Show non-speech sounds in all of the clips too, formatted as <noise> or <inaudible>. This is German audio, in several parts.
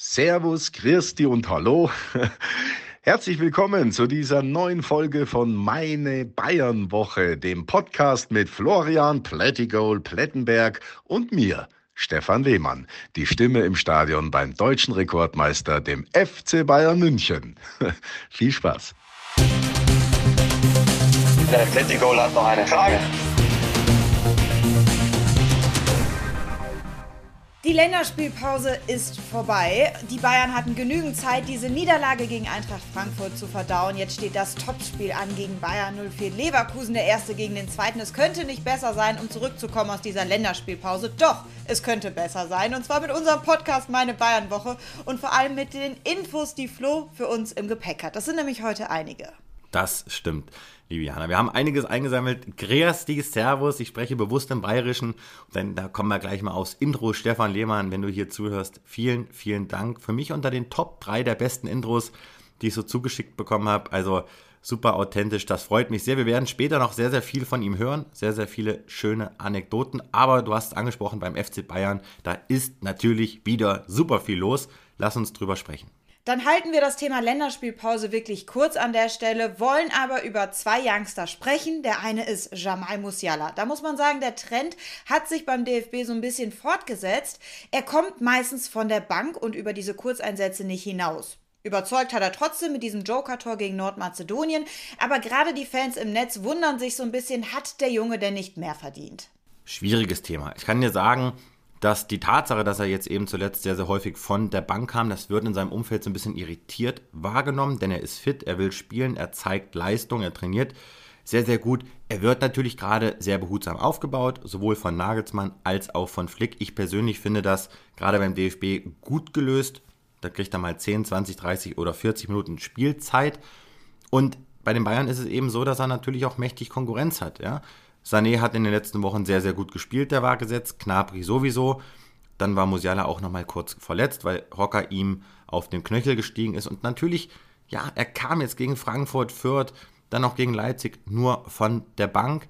Servus, Christi und Hallo. <laughs> Herzlich willkommen zu dieser neuen Folge von Meine Bayern Woche, dem Podcast mit Florian Plättigol Plettenberg und mir, Stefan Lehmann, die Stimme im Stadion beim deutschen Rekordmeister, dem FC Bayern München. <laughs> Viel Spaß. Der Plättigol hat noch eine Frage. Die Länderspielpause ist vorbei. Die Bayern hatten genügend Zeit, diese Niederlage gegen Eintracht Frankfurt zu verdauen. Jetzt steht das Topspiel an gegen Bayern 04 Leverkusen, der erste gegen den zweiten. Es könnte nicht besser sein, um zurückzukommen aus dieser Länderspielpause. Doch, es könnte besser sein. Und zwar mit unserem Podcast Meine Bayern Woche und vor allem mit den Infos, die Flo für uns im Gepäck hat. Das sind nämlich heute einige. Das stimmt, liebe. Wir haben einiges eingesammelt. Grüß Servus. Ich spreche bewusst im Bayerischen. Dann, da kommen wir gleich mal aufs Intro. Stefan Lehmann, wenn du hier zuhörst, vielen, vielen Dank. Für mich unter den Top 3 der besten Intros, die ich so zugeschickt bekommen habe. Also super authentisch. Das freut mich sehr. Wir werden später noch sehr, sehr viel von ihm hören. Sehr, sehr viele schöne Anekdoten. Aber du hast es angesprochen beim FC Bayern. Da ist natürlich wieder super viel los. Lass uns drüber sprechen. Dann halten wir das Thema Länderspielpause wirklich kurz an der Stelle, wollen aber über zwei Youngster sprechen. Der eine ist Jamal Musiala. Da muss man sagen, der Trend hat sich beim DFB so ein bisschen fortgesetzt. Er kommt meistens von der Bank und über diese Kurzeinsätze nicht hinaus. Überzeugt hat er trotzdem mit diesem Joker-Tor gegen Nordmazedonien, aber gerade die Fans im Netz wundern sich so ein bisschen, hat der Junge denn nicht mehr verdient? Schwieriges Thema. Ich kann dir sagen, dass die Tatsache, dass er jetzt eben zuletzt sehr, sehr häufig von der Bank kam, das wird in seinem Umfeld so ein bisschen irritiert wahrgenommen, denn er ist fit, er will spielen, er zeigt Leistung, er trainiert sehr, sehr gut. Er wird natürlich gerade sehr behutsam aufgebaut, sowohl von Nagelsmann als auch von Flick. Ich persönlich finde das gerade beim DFB gut gelöst. Da kriegt er mal 10, 20, 30 oder 40 Minuten Spielzeit. Und bei den Bayern ist es eben so, dass er natürlich auch mächtig Konkurrenz hat. Ja? Sané hat in den letzten Wochen sehr, sehr gut gespielt, der war gesetzt. Knabri sowieso. Dann war Musiala auch nochmal kurz verletzt, weil Rocker ihm auf den Knöchel gestiegen ist. Und natürlich, ja, er kam jetzt gegen Frankfurt, Fürth, dann auch gegen Leipzig nur von der Bank.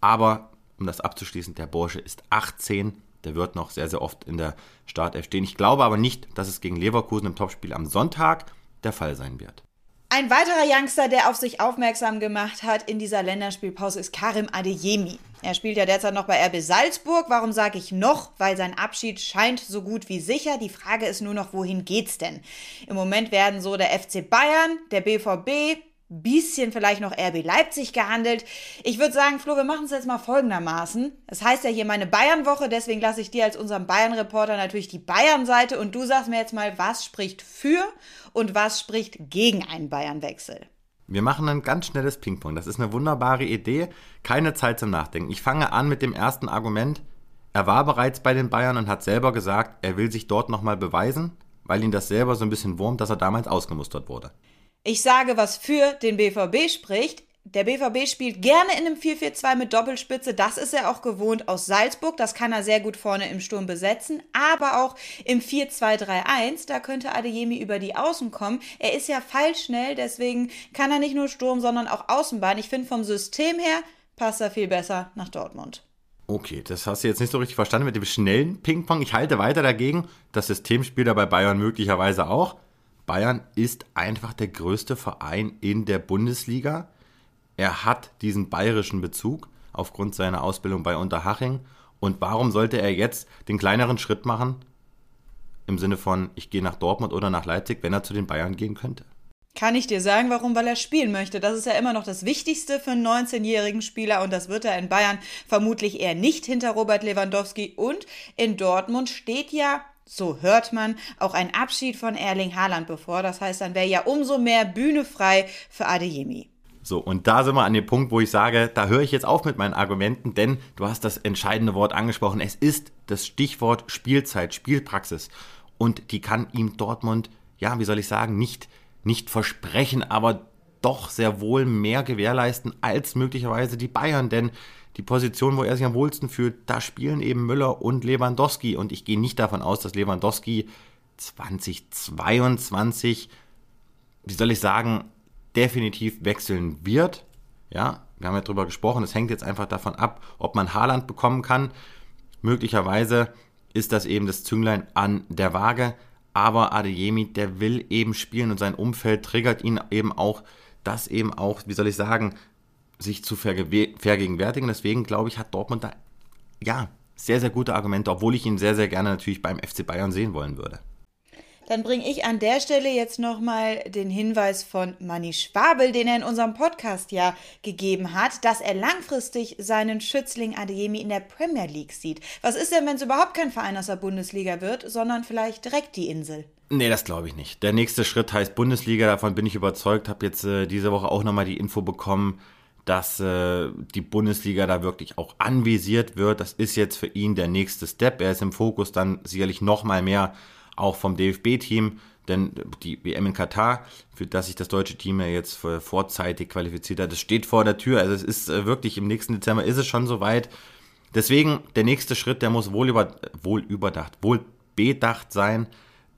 Aber, um das abzuschließen, der Bursche ist 18. Der wird noch sehr, sehr oft in der Startelf stehen. Ich glaube aber nicht, dass es gegen Leverkusen im Topspiel am Sonntag der Fall sein wird. Ein weiterer Youngster, der auf sich aufmerksam gemacht hat in dieser Länderspielpause, ist Karim Adeyemi. Er spielt ja derzeit noch bei RB Salzburg. Warum sage ich noch? Weil sein Abschied scheint so gut wie sicher. Die Frage ist nur noch, wohin geht's denn? Im Moment werden so der FC Bayern, der BVB, bisschen vielleicht noch RB Leipzig gehandelt. Ich würde sagen, Flo, wir machen es jetzt mal folgendermaßen. Es das heißt ja hier meine Bayern-Woche, deswegen lasse ich dir als unserem Bayern-Reporter natürlich die Bayern-Seite und du sagst mir jetzt mal, was spricht für und was spricht gegen einen Bayern-Wechsel. Wir machen ein ganz schnelles Ping-Pong. Das ist eine wunderbare Idee. Keine Zeit zum Nachdenken. Ich fange an mit dem ersten Argument. Er war bereits bei den Bayern und hat selber gesagt, er will sich dort nochmal beweisen, weil ihn das selber so ein bisschen wurmt, dass er damals ausgemustert wurde. Ich sage, was für den BVB spricht. Der BVB spielt gerne in einem 4-4-2 mit Doppelspitze. Das ist er auch gewohnt aus Salzburg. Das kann er sehr gut vorne im Sturm besetzen. Aber auch im 4-2-3-1, da könnte Adeyemi über die Außen kommen. Er ist ja feilschnell, deswegen kann er nicht nur Sturm, sondern auch Außenbahn. Ich finde, vom System her passt er viel besser nach Dortmund. Okay, das hast du jetzt nicht so richtig verstanden mit dem schnellen Ping-Pong. Ich halte weiter dagegen. Das System spielt er bei Bayern möglicherweise auch. Bayern ist einfach der größte Verein in der Bundesliga. Er hat diesen bayerischen Bezug aufgrund seiner Ausbildung bei Unterhaching. Und warum sollte er jetzt den kleineren Schritt machen? Im Sinne von, ich gehe nach Dortmund oder nach Leipzig, wenn er zu den Bayern gehen könnte. Kann ich dir sagen, warum? Weil er spielen möchte. Das ist ja immer noch das Wichtigste für einen 19-jährigen Spieler und das wird er in Bayern vermutlich eher nicht hinter Robert Lewandowski. Und in Dortmund steht ja so hört man, auch ein Abschied von Erling Haaland bevor. Das heißt, dann wäre ja umso mehr Bühne frei für Adeyemi. So, und da sind wir an dem Punkt, wo ich sage, da höre ich jetzt auf mit meinen Argumenten, denn du hast das entscheidende Wort angesprochen. Es ist das Stichwort Spielzeit, Spielpraxis. Und die kann ihm Dortmund, ja, wie soll ich sagen, nicht, nicht versprechen, aber doch sehr wohl mehr gewährleisten als möglicherweise die Bayern, denn die Position, wo er sich am wohlsten fühlt, da spielen eben Müller und Lewandowski. Und ich gehe nicht davon aus, dass Lewandowski 2022, wie soll ich sagen, definitiv wechseln wird. Ja, wir haben ja drüber gesprochen, es hängt jetzt einfach davon ab, ob man Haaland bekommen kann. Möglicherweise ist das eben das Zünglein an der Waage. aber Adeyemi, der will eben spielen und sein Umfeld triggert ihn eben auch, das eben auch, wie soll ich sagen, sich zu vergegenwärtigen. Deswegen glaube ich, hat Dortmund da ja sehr, sehr gute Argumente, obwohl ich ihn sehr, sehr gerne natürlich beim FC Bayern sehen wollen würde. Dann bringe ich an der Stelle jetzt nochmal den Hinweis von Manni Schwabel, den er in unserem Podcast ja gegeben hat, dass er langfristig seinen Schützling Adeyemi in der Premier League sieht. Was ist denn, wenn es überhaupt kein Verein aus der Bundesliga wird, sondern vielleicht direkt die Insel? Nee, das glaube ich nicht. Der nächste Schritt heißt Bundesliga, davon bin ich überzeugt. Habe jetzt äh, diese Woche auch nochmal die Info bekommen, dass äh, die Bundesliga da wirklich auch anvisiert wird. Das ist jetzt für ihn der nächste Step. Er ist im Fokus dann sicherlich nochmal mehr auch vom DFB-Team, denn die WM in Katar, für das sich das deutsche Team ja jetzt vorzeitig qualifiziert hat, das steht vor der Tür. Also es ist äh, wirklich im nächsten Dezember ist es schon soweit. Deswegen der nächste Schritt, der muss wohl, über, wohl überdacht, wohl bedacht sein,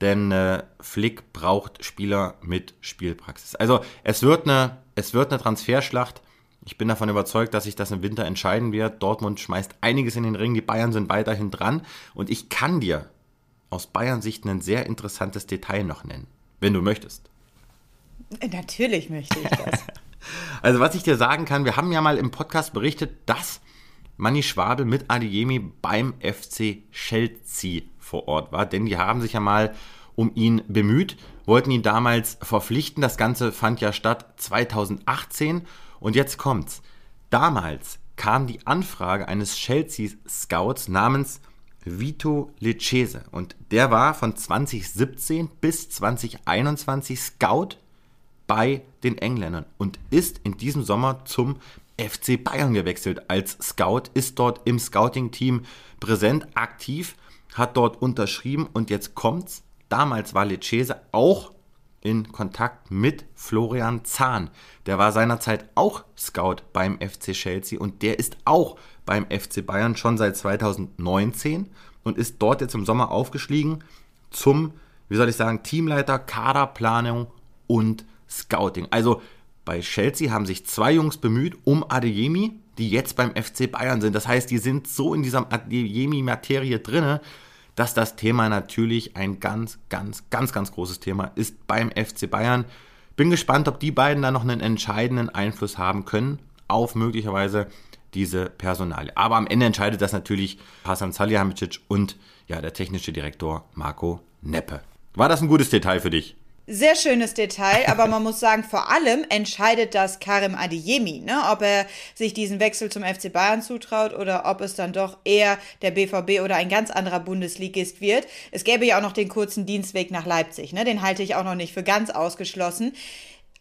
denn äh, Flick braucht Spieler mit Spielpraxis. Also es wird eine, es wird eine Transferschlacht. Ich bin davon überzeugt, dass sich das im Winter entscheiden wird. Dortmund schmeißt einiges in den Ring, die Bayern sind weiterhin dran. Und ich kann dir aus Bayern Sicht ein sehr interessantes Detail noch nennen, wenn du möchtest. Natürlich möchte ich das. <laughs> also was ich dir sagen kann, wir haben ja mal im Podcast berichtet, dass Manni Schwabel mit Adiemi beim FC Chelsea vor Ort war, denn die haben sich ja mal um ihn bemüht, wollten ihn damals verpflichten. Das Ganze fand ja statt 2018 und jetzt kommt's. Damals kam die Anfrage eines Chelsea Scouts namens Vito Lecese. Und der war von 2017 bis 2021 Scout bei den Engländern und ist in diesem Sommer zum FC Bayern gewechselt als Scout, ist dort im Scouting-Team präsent, aktiv, hat dort unterschrieben und jetzt kommt's. Damals war Lecese auch in Kontakt mit Florian Zahn. Der war seinerzeit auch Scout beim FC Chelsea und der ist auch beim FC Bayern schon seit 2019 und ist dort jetzt im Sommer aufgestiegen zum, wie soll ich sagen, Teamleiter, Kaderplanung und Scouting. Also bei Chelsea haben sich zwei Jungs bemüht um Adeyemi, die jetzt beim FC Bayern sind. Das heißt, die sind so in dieser Adeyemi-Materie drinne, dass das Thema natürlich ein ganz, ganz, ganz, ganz großes Thema ist beim FC Bayern. Bin gespannt, ob die beiden da noch einen entscheidenden Einfluss haben können auf möglicherweise diese Personalie. Aber am Ende entscheidet das natürlich Hasan Salihamidzic und ja, der technische Direktor Marco Neppe. War das ein gutes Detail für dich? Sehr schönes Detail, aber man muss sagen, vor allem entscheidet das Karim Adeyemi, ne? ob er sich diesen Wechsel zum FC Bayern zutraut oder ob es dann doch eher der BVB oder ein ganz anderer Bundesligist wird. Es gäbe ja auch noch den kurzen Dienstweg nach Leipzig, ne? den halte ich auch noch nicht für ganz ausgeschlossen.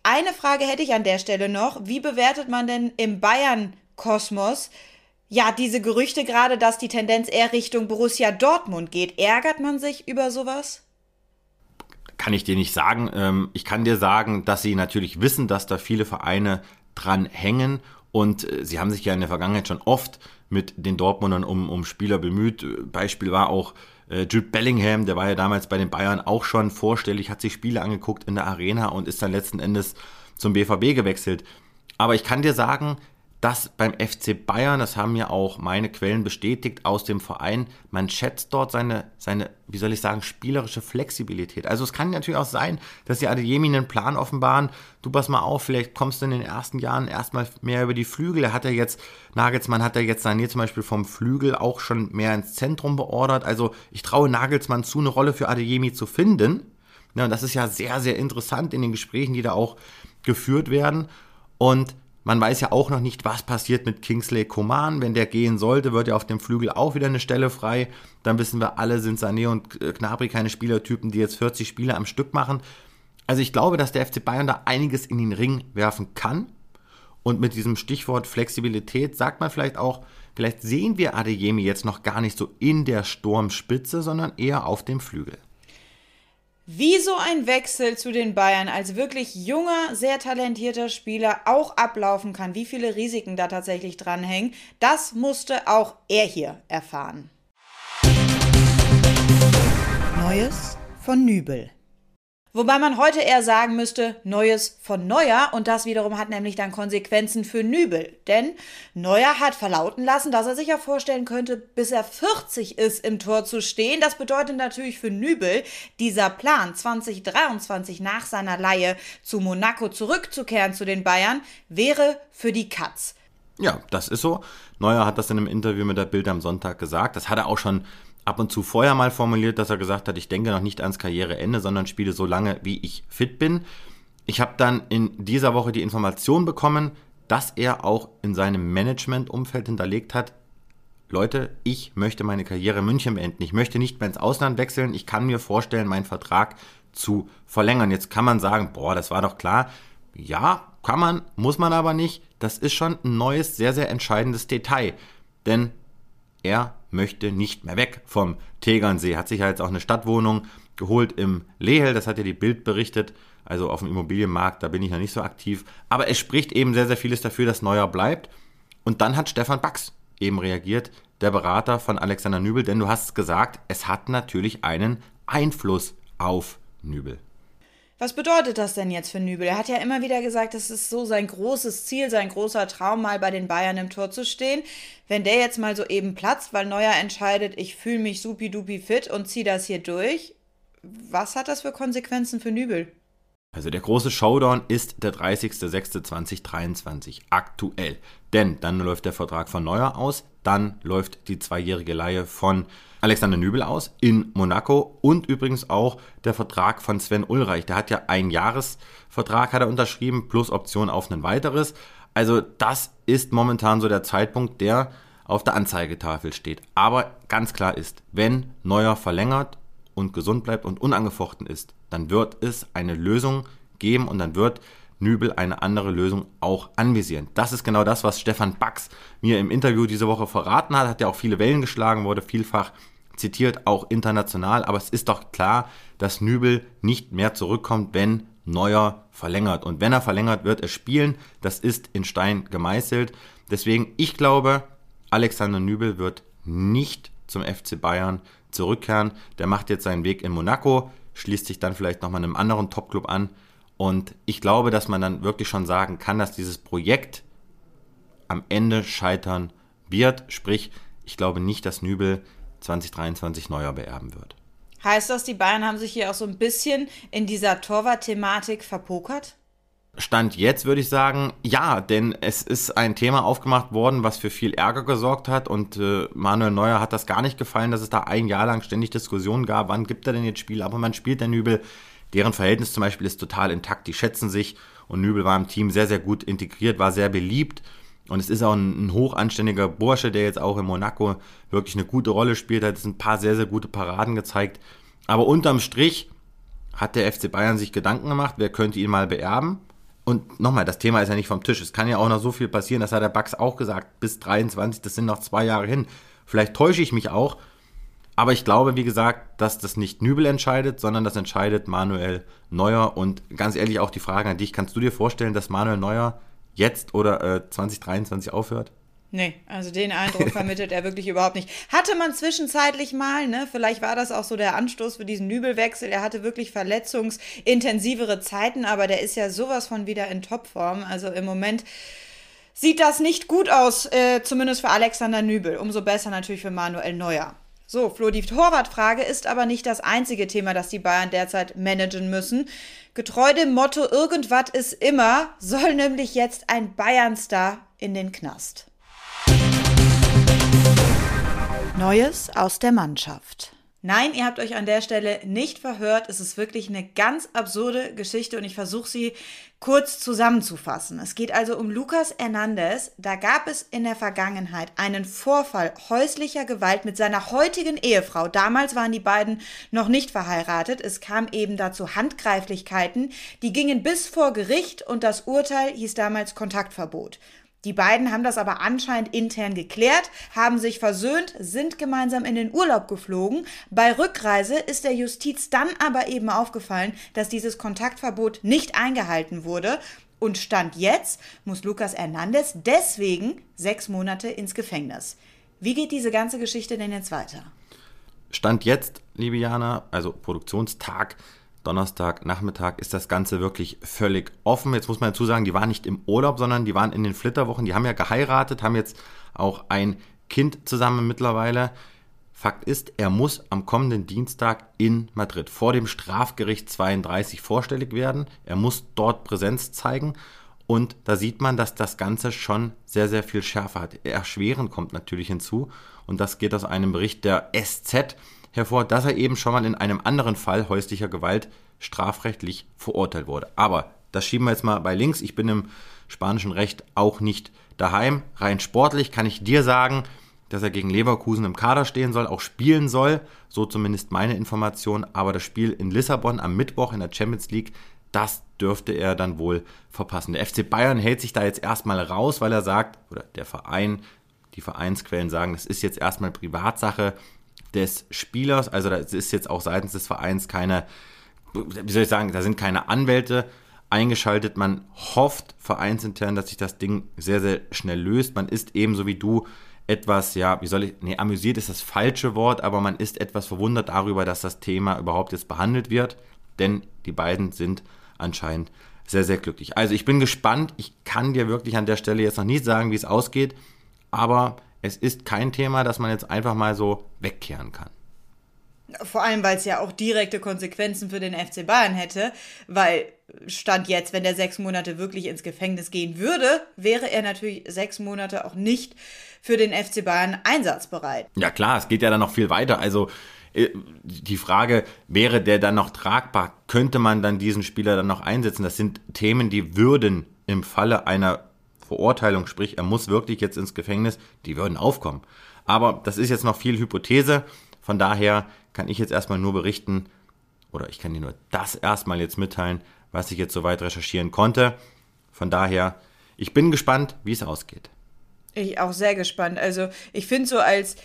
Eine Frage hätte ich an der Stelle noch. Wie bewertet man denn im Bayern-Kosmos ja, diese Gerüchte gerade, dass die Tendenz eher Richtung Borussia Dortmund geht? Ärgert man sich über sowas? Kann ich dir nicht sagen. Ähm, ich kann dir sagen, dass sie natürlich wissen, dass da viele Vereine dran hängen und äh, sie haben sich ja in der Vergangenheit schon oft mit den Dortmundern um, um Spieler bemüht. Beispiel war auch äh, Jude Bellingham, der war ja damals bei den Bayern auch schon vorstellig, hat sich Spiele angeguckt in der Arena und ist dann letzten Endes zum BVB gewechselt. Aber ich kann dir sagen, dass beim FC Bayern, das haben ja auch meine Quellen bestätigt aus dem Verein, man schätzt dort seine, seine, wie soll ich sagen, spielerische Flexibilität. Also es kann natürlich auch sein, dass die Adeyemi einen Plan offenbaren, du pass mal auf, vielleicht kommst du in den ersten Jahren erstmal mehr über die Flügel. Er hat ja jetzt, Nagelsmann hat ja jetzt Sanier zum Beispiel vom Flügel auch schon mehr ins Zentrum beordert. Also ich traue Nagelsmann zu, eine Rolle für Adeyemi zu finden. Ja, und das ist ja sehr, sehr interessant in den Gesprächen, die da auch geführt werden. Und man weiß ja auch noch nicht, was passiert mit Kingsley Coman. Wenn der gehen sollte, wird ja auf dem Flügel auch wieder eine Stelle frei. Dann wissen wir alle, sind Sané und Gnabry keine Spielertypen, die jetzt 40 Spiele am Stück machen. Also ich glaube, dass der FC Bayern da einiges in den Ring werfen kann. Und mit diesem Stichwort Flexibilität sagt man vielleicht auch, vielleicht sehen wir Adeyemi jetzt noch gar nicht so in der Sturmspitze, sondern eher auf dem Flügel. Wie so ein Wechsel zu den Bayern als wirklich junger, sehr talentierter Spieler auch ablaufen kann, wie viele Risiken da tatsächlich dranhängen, das musste auch er hier erfahren. Neues von Nübel. Wobei man heute eher sagen müsste, Neues von Neuer und das wiederum hat nämlich dann Konsequenzen für Nübel. Denn Neuer hat verlauten lassen, dass er sich ja vorstellen könnte, bis er 40 ist, im Tor zu stehen. Das bedeutet natürlich für Nübel, dieser Plan 2023 nach seiner Leihe zu Monaco zurückzukehren zu den Bayern, wäre für die Katz. Ja, das ist so. Neuer hat das in einem Interview mit der Bild am Sonntag gesagt. Das hat er auch schon ab und zu vorher mal formuliert, dass er gesagt hat, ich denke noch nicht ans Karriereende, sondern spiele so lange, wie ich fit bin. Ich habe dann in dieser Woche die Information bekommen, dass er auch in seinem Managementumfeld hinterlegt hat, Leute, ich möchte meine Karriere in München beenden. Ich möchte nicht mehr ins Ausland wechseln. Ich kann mir vorstellen, meinen Vertrag zu verlängern. Jetzt kann man sagen, boah, das war doch klar. Ja, kann man, muss man aber nicht. Das ist schon ein neues, sehr, sehr entscheidendes Detail. Denn er möchte nicht mehr weg vom Tegernsee. Hat sich ja jetzt auch eine Stadtwohnung geholt im Lehel, das hat ja die Bild berichtet. Also auf dem Immobilienmarkt, da bin ich noch nicht so aktiv. Aber es spricht eben sehr, sehr vieles dafür, dass Neuer bleibt. Und dann hat Stefan Bax eben reagiert, der Berater von Alexander Nübel, denn du hast gesagt, es hat natürlich einen Einfluss auf Nübel. Was bedeutet das denn jetzt für Nübel? Er hat ja immer wieder gesagt, es ist so sein großes Ziel, sein großer Traum, mal bei den Bayern im Tor zu stehen. Wenn der jetzt mal so eben platzt, weil Neuer entscheidet, ich fühle mich supi-dupi fit und ziehe das hier durch, was hat das für Konsequenzen für Nübel? Also der große Showdown ist der 30.06.2023 aktuell. Denn dann läuft der Vertrag von Neuer aus, dann läuft die zweijährige Leihe von Alexander Nübel aus in Monaco und übrigens auch der Vertrag von Sven Ulreich. Der hat ja einen Jahresvertrag hat er unterschrieben plus Option auf ein weiteres. Also das ist momentan so der Zeitpunkt, der auf der Anzeigetafel steht. Aber ganz klar ist, wenn Neuer verlängert und gesund bleibt und unangefochten ist, dann wird es eine Lösung geben und dann wird Nübel eine andere Lösung auch anvisieren. Das ist genau das, was Stefan Bax mir im Interview diese Woche verraten hat. Hat ja auch viele Wellen geschlagen, wurde vielfach zitiert, auch international. Aber es ist doch klar, dass Nübel nicht mehr zurückkommt, wenn Neuer verlängert. Und wenn er verlängert, wird er spielen. Das ist in Stein gemeißelt. Deswegen, ich glaube, Alexander Nübel wird nicht zum FC Bayern zurückkehren. Der macht jetzt seinen Weg in Monaco, schließt sich dann vielleicht nochmal einem anderen Topclub an. Und ich glaube, dass man dann wirklich schon sagen kann, dass dieses Projekt am Ende scheitern wird. Sprich, ich glaube nicht, dass Nübel 2023 neuer beerben wird. Heißt das, die Bayern haben sich hier auch so ein bisschen in dieser Torwart-Thematik verpokert? Stand jetzt würde ich sagen, ja, denn es ist ein Thema aufgemacht worden, was für viel Ärger gesorgt hat und äh, Manuel Neuer hat das gar nicht gefallen, dass es da ein Jahr lang ständig Diskussionen gab, wann gibt er denn jetzt Spiel, aber man spielt der Nübel, deren Verhältnis zum Beispiel ist total intakt, die schätzen sich und Nübel war im Team sehr, sehr gut integriert, war sehr beliebt und es ist auch ein, ein hochanständiger Bursche, der jetzt auch in Monaco wirklich eine gute Rolle spielt, hat ein paar sehr, sehr gute Paraden gezeigt, aber unterm Strich hat der FC Bayern sich Gedanken gemacht, wer könnte ihn mal beerben und nochmal, das Thema ist ja nicht vom Tisch. Es kann ja auch noch so viel passieren, das hat der Bugs auch gesagt, bis 23, das sind noch zwei Jahre hin. Vielleicht täusche ich mich auch, aber ich glaube, wie gesagt, dass das nicht Nübel entscheidet, sondern das entscheidet Manuel Neuer. Und ganz ehrlich auch die Frage an dich, kannst du dir vorstellen, dass Manuel Neuer jetzt oder äh, 2023 aufhört? Nee, also den Eindruck <laughs> vermittelt er wirklich überhaupt nicht. Hatte man zwischenzeitlich mal, ne? Vielleicht war das auch so der Anstoß für diesen Nübelwechsel. Er hatte wirklich verletzungsintensivere Zeiten, aber der ist ja sowas von wieder in Topform. Also im Moment sieht das nicht gut aus, äh, zumindest für Alexander Nübel. Umso besser natürlich für Manuel Neuer. So, Flo, die Torwartfrage ist aber nicht das einzige Thema, das die Bayern derzeit managen müssen. Getreu dem Motto Irgendwas ist immer, soll nämlich jetzt ein Bayern-Star in den Knast. Neues aus der Mannschaft. Nein, ihr habt euch an der Stelle nicht verhört. Es ist wirklich eine ganz absurde Geschichte und ich versuche sie kurz zusammenzufassen. Es geht also um Lucas Hernandez. Da gab es in der Vergangenheit einen Vorfall häuslicher Gewalt mit seiner heutigen Ehefrau. Damals waren die beiden noch nicht verheiratet. Es kam eben dazu Handgreiflichkeiten. Die gingen bis vor Gericht und das Urteil hieß damals Kontaktverbot. Die beiden haben das aber anscheinend intern geklärt, haben sich versöhnt, sind gemeinsam in den Urlaub geflogen. Bei Rückreise ist der Justiz dann aber eben aufgefallen, dass dieses Kontaktverbot nicht eingehalten wurde. Und Stand jetzt muss Lucas Hernandez deswegen sechs Monate ins Gefängnis. Wie geht diese ganze Geschichte denn jetzt weiter? Stand jetzt, liebe Jana, also Produktionstag Donnerstag Nachmittag ist das Ganze wirklich völlig offen. Jetzt muss man dazu sagen, die waren nicht im Urlaub, sondern die waren in den Flitterwochen. Die haben ja geheiratet, haben jetzt auch ein Kind zusammen mittlerweile. Fakt ist, er muss am kommenden Dienstag in Madrid vor dem Strafgericht 32 vorstellig werden. Er muss dort Präsenz zeigen. Und da sieht man, dass das Ganze schon sehr, sehr viel schärfer hat. Erschweren kommt natürlich hinzu. Und das geht aus einem Bericht der SZ hervor, dass er eben schon mal in einem anderen Fall häuslicher Gewalt strafrechtlich verurteilt wurde. Aber das schieben wir jetzt mal bei links. Ich bin im spanischen Recht auch nicht daheim. Rein sportlich kann ich dir sagen, dass er gegen Leverkusen im Kader stehen soll, auch spielen soll. So zumindest meine Information. Aber das Spiel in Lissabon am Mittwoch in der Champions League, das dürfte er dann wohl verpassen. Der FC Bayern hält sich da jetzt erstmal raus, weil er sagt, oder der Verein, die Vereinsquellen sagen, das ist jetzt erstmal Privatsache des Spielers. Also da ist jetzt auch seitens des Vereins keine, wie soll ich sagen, da sind keine Anwälte eingeschaltet. Man hofft vereinsintern, dass sich das Ding sehr, sehr schnell löst. Man ist ebenso wie du etwas, ja, wie soll ich, nee, amüsiert ist das falsche Wort, aber man ist etwas verwundert darüber, dass das Thema überhaupt jetzt behandelt wird, denn die beiden sind anscheinend sehr, sehr glücklich. Also ich bin gespannt. Ich kann dir wirklich an der Stelle jetzt noch nicht sagen, wie es ausgeht, aber es ist kein Thema, das man jetzt einfach mal so wegkehren kann. Vor allem, weil es ja auch direkte Konsequenzen für den FC Bayern hätte, weil Stand jetzt, wenn der sechs Monate wirklich ins Gefängnis gehen würde, wäre er natürlich sechs Monate auch nicht für den FC Bayern einsatzbereit. Ja klar, es geht ja dann noch viel weiter. Also äh, die Frage, wäre der dann noch tragbar? Könnte man dann diesen Spieler dann noch einsetzen? Das sind Themen, die würden im Falle einer Verurteilung, sprich, er muss wirklich jetzt ins Gefängnis, die würden aufkommen. Aber das ist jetzt noch viel Hypothese. Von daher kann ich jetzt erstmal nur berichten, oder ich kann dir nur das erstmal jetzt mitteilen, was ich jetzt soweit recherchieren konnte. Von daher, ich bin gespannt, wie es ausgeht. Ich auch sehr gespannt. Also, ich finde so als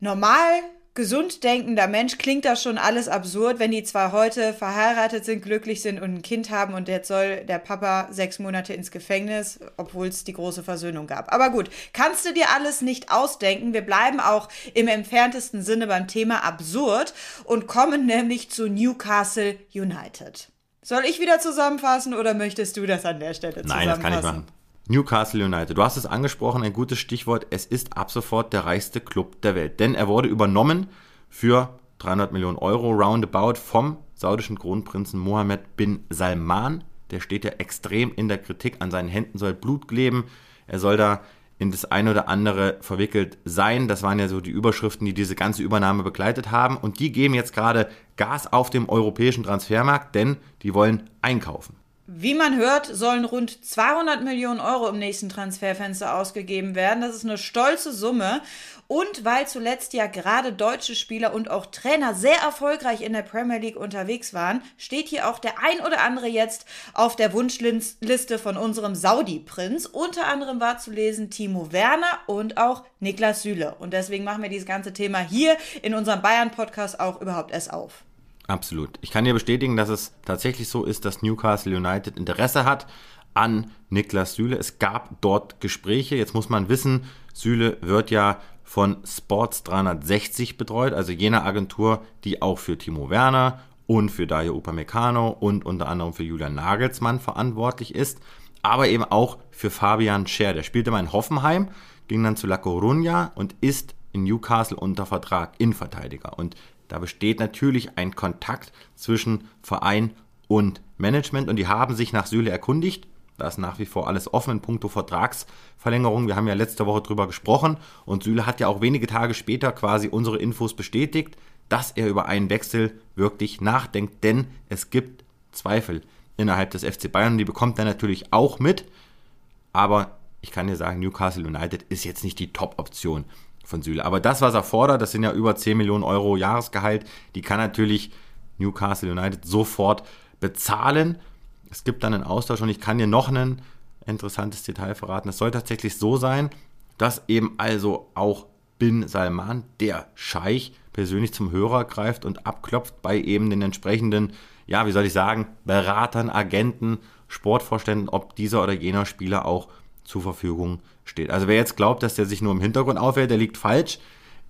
normal gesund denkender Mensch klingt das schon alles absurd, wenn die zwar heute verheiratet sind, glücklich sind und ein Kind haben und jetzt soll der Papa sechs Monate ins Gefängnis, obwohl es die große Versöhnung gab. Aber gut, kannst du dir alles nicht ausdenken. Wir bleiben auch im entferntesten Sinne beim Thema absurd und kommen nämlich zu Newcastle United. Soll ich wieder zusammenfassen oder möchtest du das an der Stelle zusammenfassen? Nein, das kann ich machen. Newcastle United. Du hast es angesprochen, ein gutes Stichwort. Es ist ab sofort der reichste Club der Welt, denn er wurde übernommen für 300 Millionen Euro roundabout vom saudischen Kronprinzen Mohammed bin Salman. Der steht ja extrem in der Kritik. An seinen Händen soll Blut kleben. Er soll da in das eine oder andere verwickelt sein. Das waren ja so die Überschriften, die diese ganze Übernahme begleitet haben. Und die geben jetzt gerade Gas auf dem europäischen Transfermarkt, denn die wollen einkaufen. Wie man hört, sollen rund 200 Millionen Euro im nächsten Transferfenster ausgegeben werden. Das ist eine stolze Summe. Und weil zuletzt ja gerade deutsche Spieler und auch Trainer sehr erfolgreich in der Premier League unterwegs waren, steht hier auch der ein oder andere jetzt auf der Wunschliste von unserem Saudi-Prinz. Unter anderem war zu lesen Timo Werner und auch Niklas Süle. Und deswegen machen wir dieses ganze Thema hier in unserem Bayern-Podcast auch überhaupt erst auf. Absolut. Ich kann dir bestätigen, dass es tatsächlich so ist, dass Newcastle United Interesse hat an Niklas Süle. Es gab dort Gespräche. Jetzt muss man wissen, Süle wird ja von Sports 360 betreut, also jener Agentur, die auch für Timo Werner und für Dario Upamecano und unter anderem für Julian Nagelsmann verantwortlich ist, aber eben auch für Fabian Scher. Der spielte mal in Hoffenheim, ging dann zu La Coruña und ist in Newcastle unter Vertrag, Innenverteidiger. Und da besteht natürlich ein Kontakt zwischen Verein und Management und die haben sich nach Süle erkundigt. Da ist nach wie vor alles offen in puncto Vertragsverlängerung. Wir haben ja letzte Woche drüber gesprochen und Süle hat ja auch wenige Tage später quasi unsere Infos bestätigt, dass er über einen Wechsel wirklich nachdenkt, denn es gibt Zweifel innerhalb des FC Bayern. Die bekommt er natürlich auch mit, aber ich kann dir sagen, Newcastle United ist jetzt nicht die Top-Option von Süle. Aber das, was er fordert, das sind ja über 10 Millionen Euro Jahresgehalt, die kann natürlich Newcastle United sofort bezahlen. Es gibt dann einen Austausch und ich kann dir noch ein interessantes Detail verraten. Es soll tatsächlich so sein, dass eben also auch Bin Salman, der Scheich, persönlich zum Hörer greift und abklopft bei eben den entsprechenden, ja, wie soll ich sagen, Beratern, Agenten, Sportvorständen, ob dieser oder jener Spieler auch zur Verfügung steht. Also wer jetzt glaubt, dass der sich nur im Hintergrund aufhält, der liegt falsch.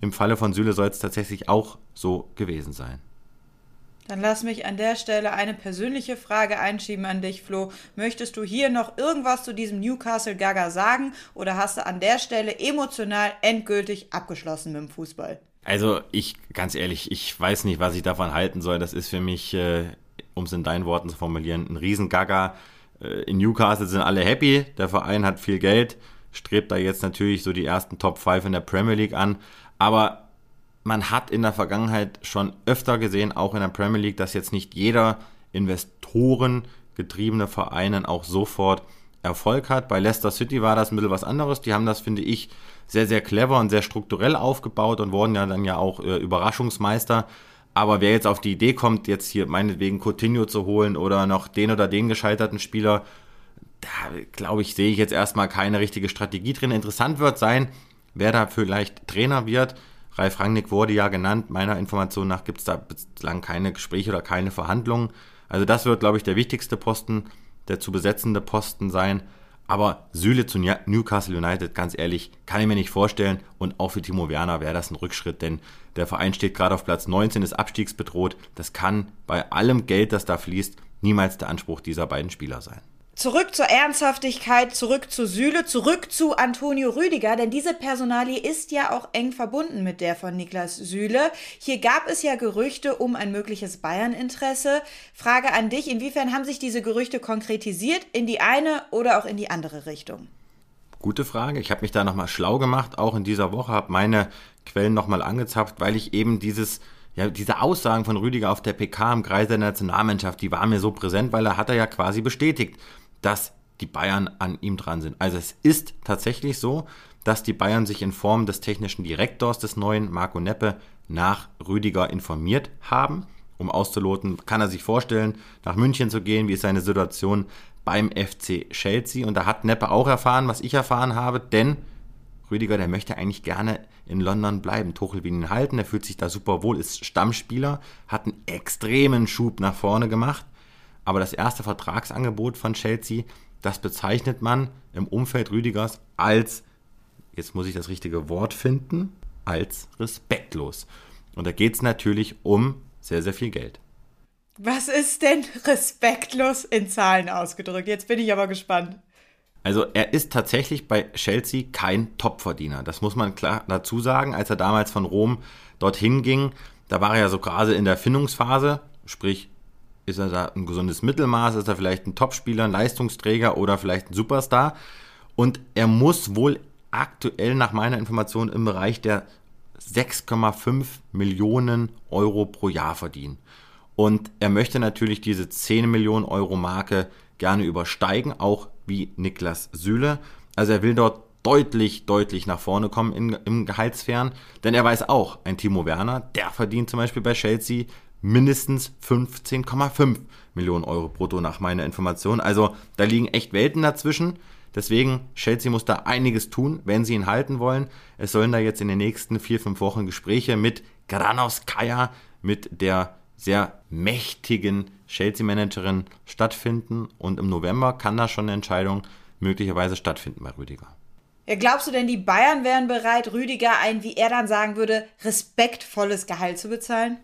Im Falle von Süle soll es tatsächlich auch so gewesen sein. Dann lass mich an der Stelle eine persönliche Frage einschieben an dich, Flo. Möchtest du hier noch irgendwas zu diesem Newcastle Gaga sagen oder hast du an der Stelle emotional endgültig abgeschlossen mit dem Fußball? Also ich, ganz ehrlich, ich weiß nicht, was ich davon halten soll. Das ist für mich, äh, um es in deinen Worten zu formulieren, ein Riesengaga. Äh, in Newcastle sind alle happy, der Verein hat viel Geld, strebt da jetzt natürlich so die ersten Top 5 in der Premier League an. Aber man hat in der Vergangenheit schon öfter gesehen, auch in der Premier League, dass jetzt nicht jeder Investoren getriebene Verein auch sofort Erfolg hat. Bei Leicester City war das ein bisschen was anderes. Die haben das, finde ich, sehr, sehr clever und sehr strukturell aufgebaut und wurden ja dann ja auch äh, Überraschungsmeister. Aber wer jetzt auf die Idee kommt, jetzt hier meinetwegen Coutinho zu holen oder noch den oder den gescheiterten Spieler, da glaube ich, sehe ich jetzt erstmal keine richtige Strategie drin. Interessant wird sein, wer da vielleicht Trainer wird. Ralf Rangnick wurde ja genannt. Meiner Information nach gibt es da bislang keine Gespräche oder keine Verhandlungen. Also das wird, glaube ich, der wichtigste Posten, der zu besetzende Posten sein. Aber Süle zu Newcastle United, ganz ehrlich, kann ich mir nicht vorstellen. Und auch für Timo Werner wäre das ein Rückschritt, denn der Verein steht gerade auf Platz 19, ist abstiegsbedroht. Das kann bei allem Geld, das da fließt, niemals der Anspruch dieser beiden Spieler sein. Zurück zur Ernsthaftigkeit, zurück zu Süle, zurück zu Antonio Rüdiger, denn diese Personalie ist ja auch eng verbunden mit der von Niklas Süle. Hier gab es ja Gerüchte um ein mögliches Bayern-Interesse. Frage an dich, inwiefern haben sich diese Gerüchte konkretisiert in die eine oder auch in die andere Richtung? Gute Frage. Ich habe mich da nochmal schlau gemacht, auch in dieser Woche, habe meine Quellen nochmal angezapft, weil ich eben dieses ja, diese Aussagen von Rüdiger auf der PK im Kreis der Nationalmannschaft, die waren mir so präsent, weil er hat er ja quasi bestätigt dass die Bayern an ihm dran sind. Also es ist tatsächlich so, dass die Bayern sich in Form des technischen Direktors des neuen Marco Neppe nach Rüdiger informiert haben, um auszuloten, kann er sich vorstellen, nach München zu gehen, wie ist seine Situation beim FC Chelsea. Und da hat Neppe auch erfahren, was ich erfahren habe, denn Rüdiger, der möchte eigentlich gerne in London bleiben. Tuchel will ihn halten, er fühlt sich da super wohl, ist Stammspieler, hat einen extremen Schub nach vorne gemacht aber das erste Vertragsangebot von Chelsea, das bezeichnet man im Umfeld Rüdigers als, jetzt muss ich das richtige Wort finden, als respektlos. Und da geht es natürlich um sehr, sehr viel Geld. Was ist denn respektlos in Zahlen ausgedrückt? Jetzt bin ich aber gespannt. Also er ist tatsächlich bei Chelsea kein Topverdiener. Das muss man klar dazu sagen. Als er damals von Rom dorthin ging, da war er ja so gerade in der Findungsphase, sprich ist er da ein gesundes Mittelmaß? Ist er vielleicht ein Topspieler, ein Leistungsträger oder vielleicht ein Superstar? Und er muss wohl aktuell nach meiner Information im Bereich der 6,5 Millionen Euro pro Jahr verdienen. Und er möchte natürlich diese 10 Millionen Euro Marke gerne übersteigen, auch wie Niklas Süle. Also er will dort deutlich, deutlich nach vorne kommen in, im Gehaltssphären. Denn er weiß auch, ein Timo Werner, der verdient zum Beispiel bei Chelsea mindestens 15,5 Millionen Euro brutto nach meiner Information. Also da liegen echt Welten dazwischen. Deswegen, Chelsea muss da einiges tun, wenn sie ihn halten wollen. Es sollen da jetzt in den nächsten vier, fünf Wochen Gespräche mit Granovskaya, mit der sehr mächtigen Chelsea-Managerin stattfinden. Und im November kann da schon eine Entscheidung möglicherweise stattfinden bei Rüdiger. Ja, glaubst du denn, die Bayern wären bereit, Rüdiger ein, wie er dann sagen würde, respektvolles Gehalt zu bezahlen?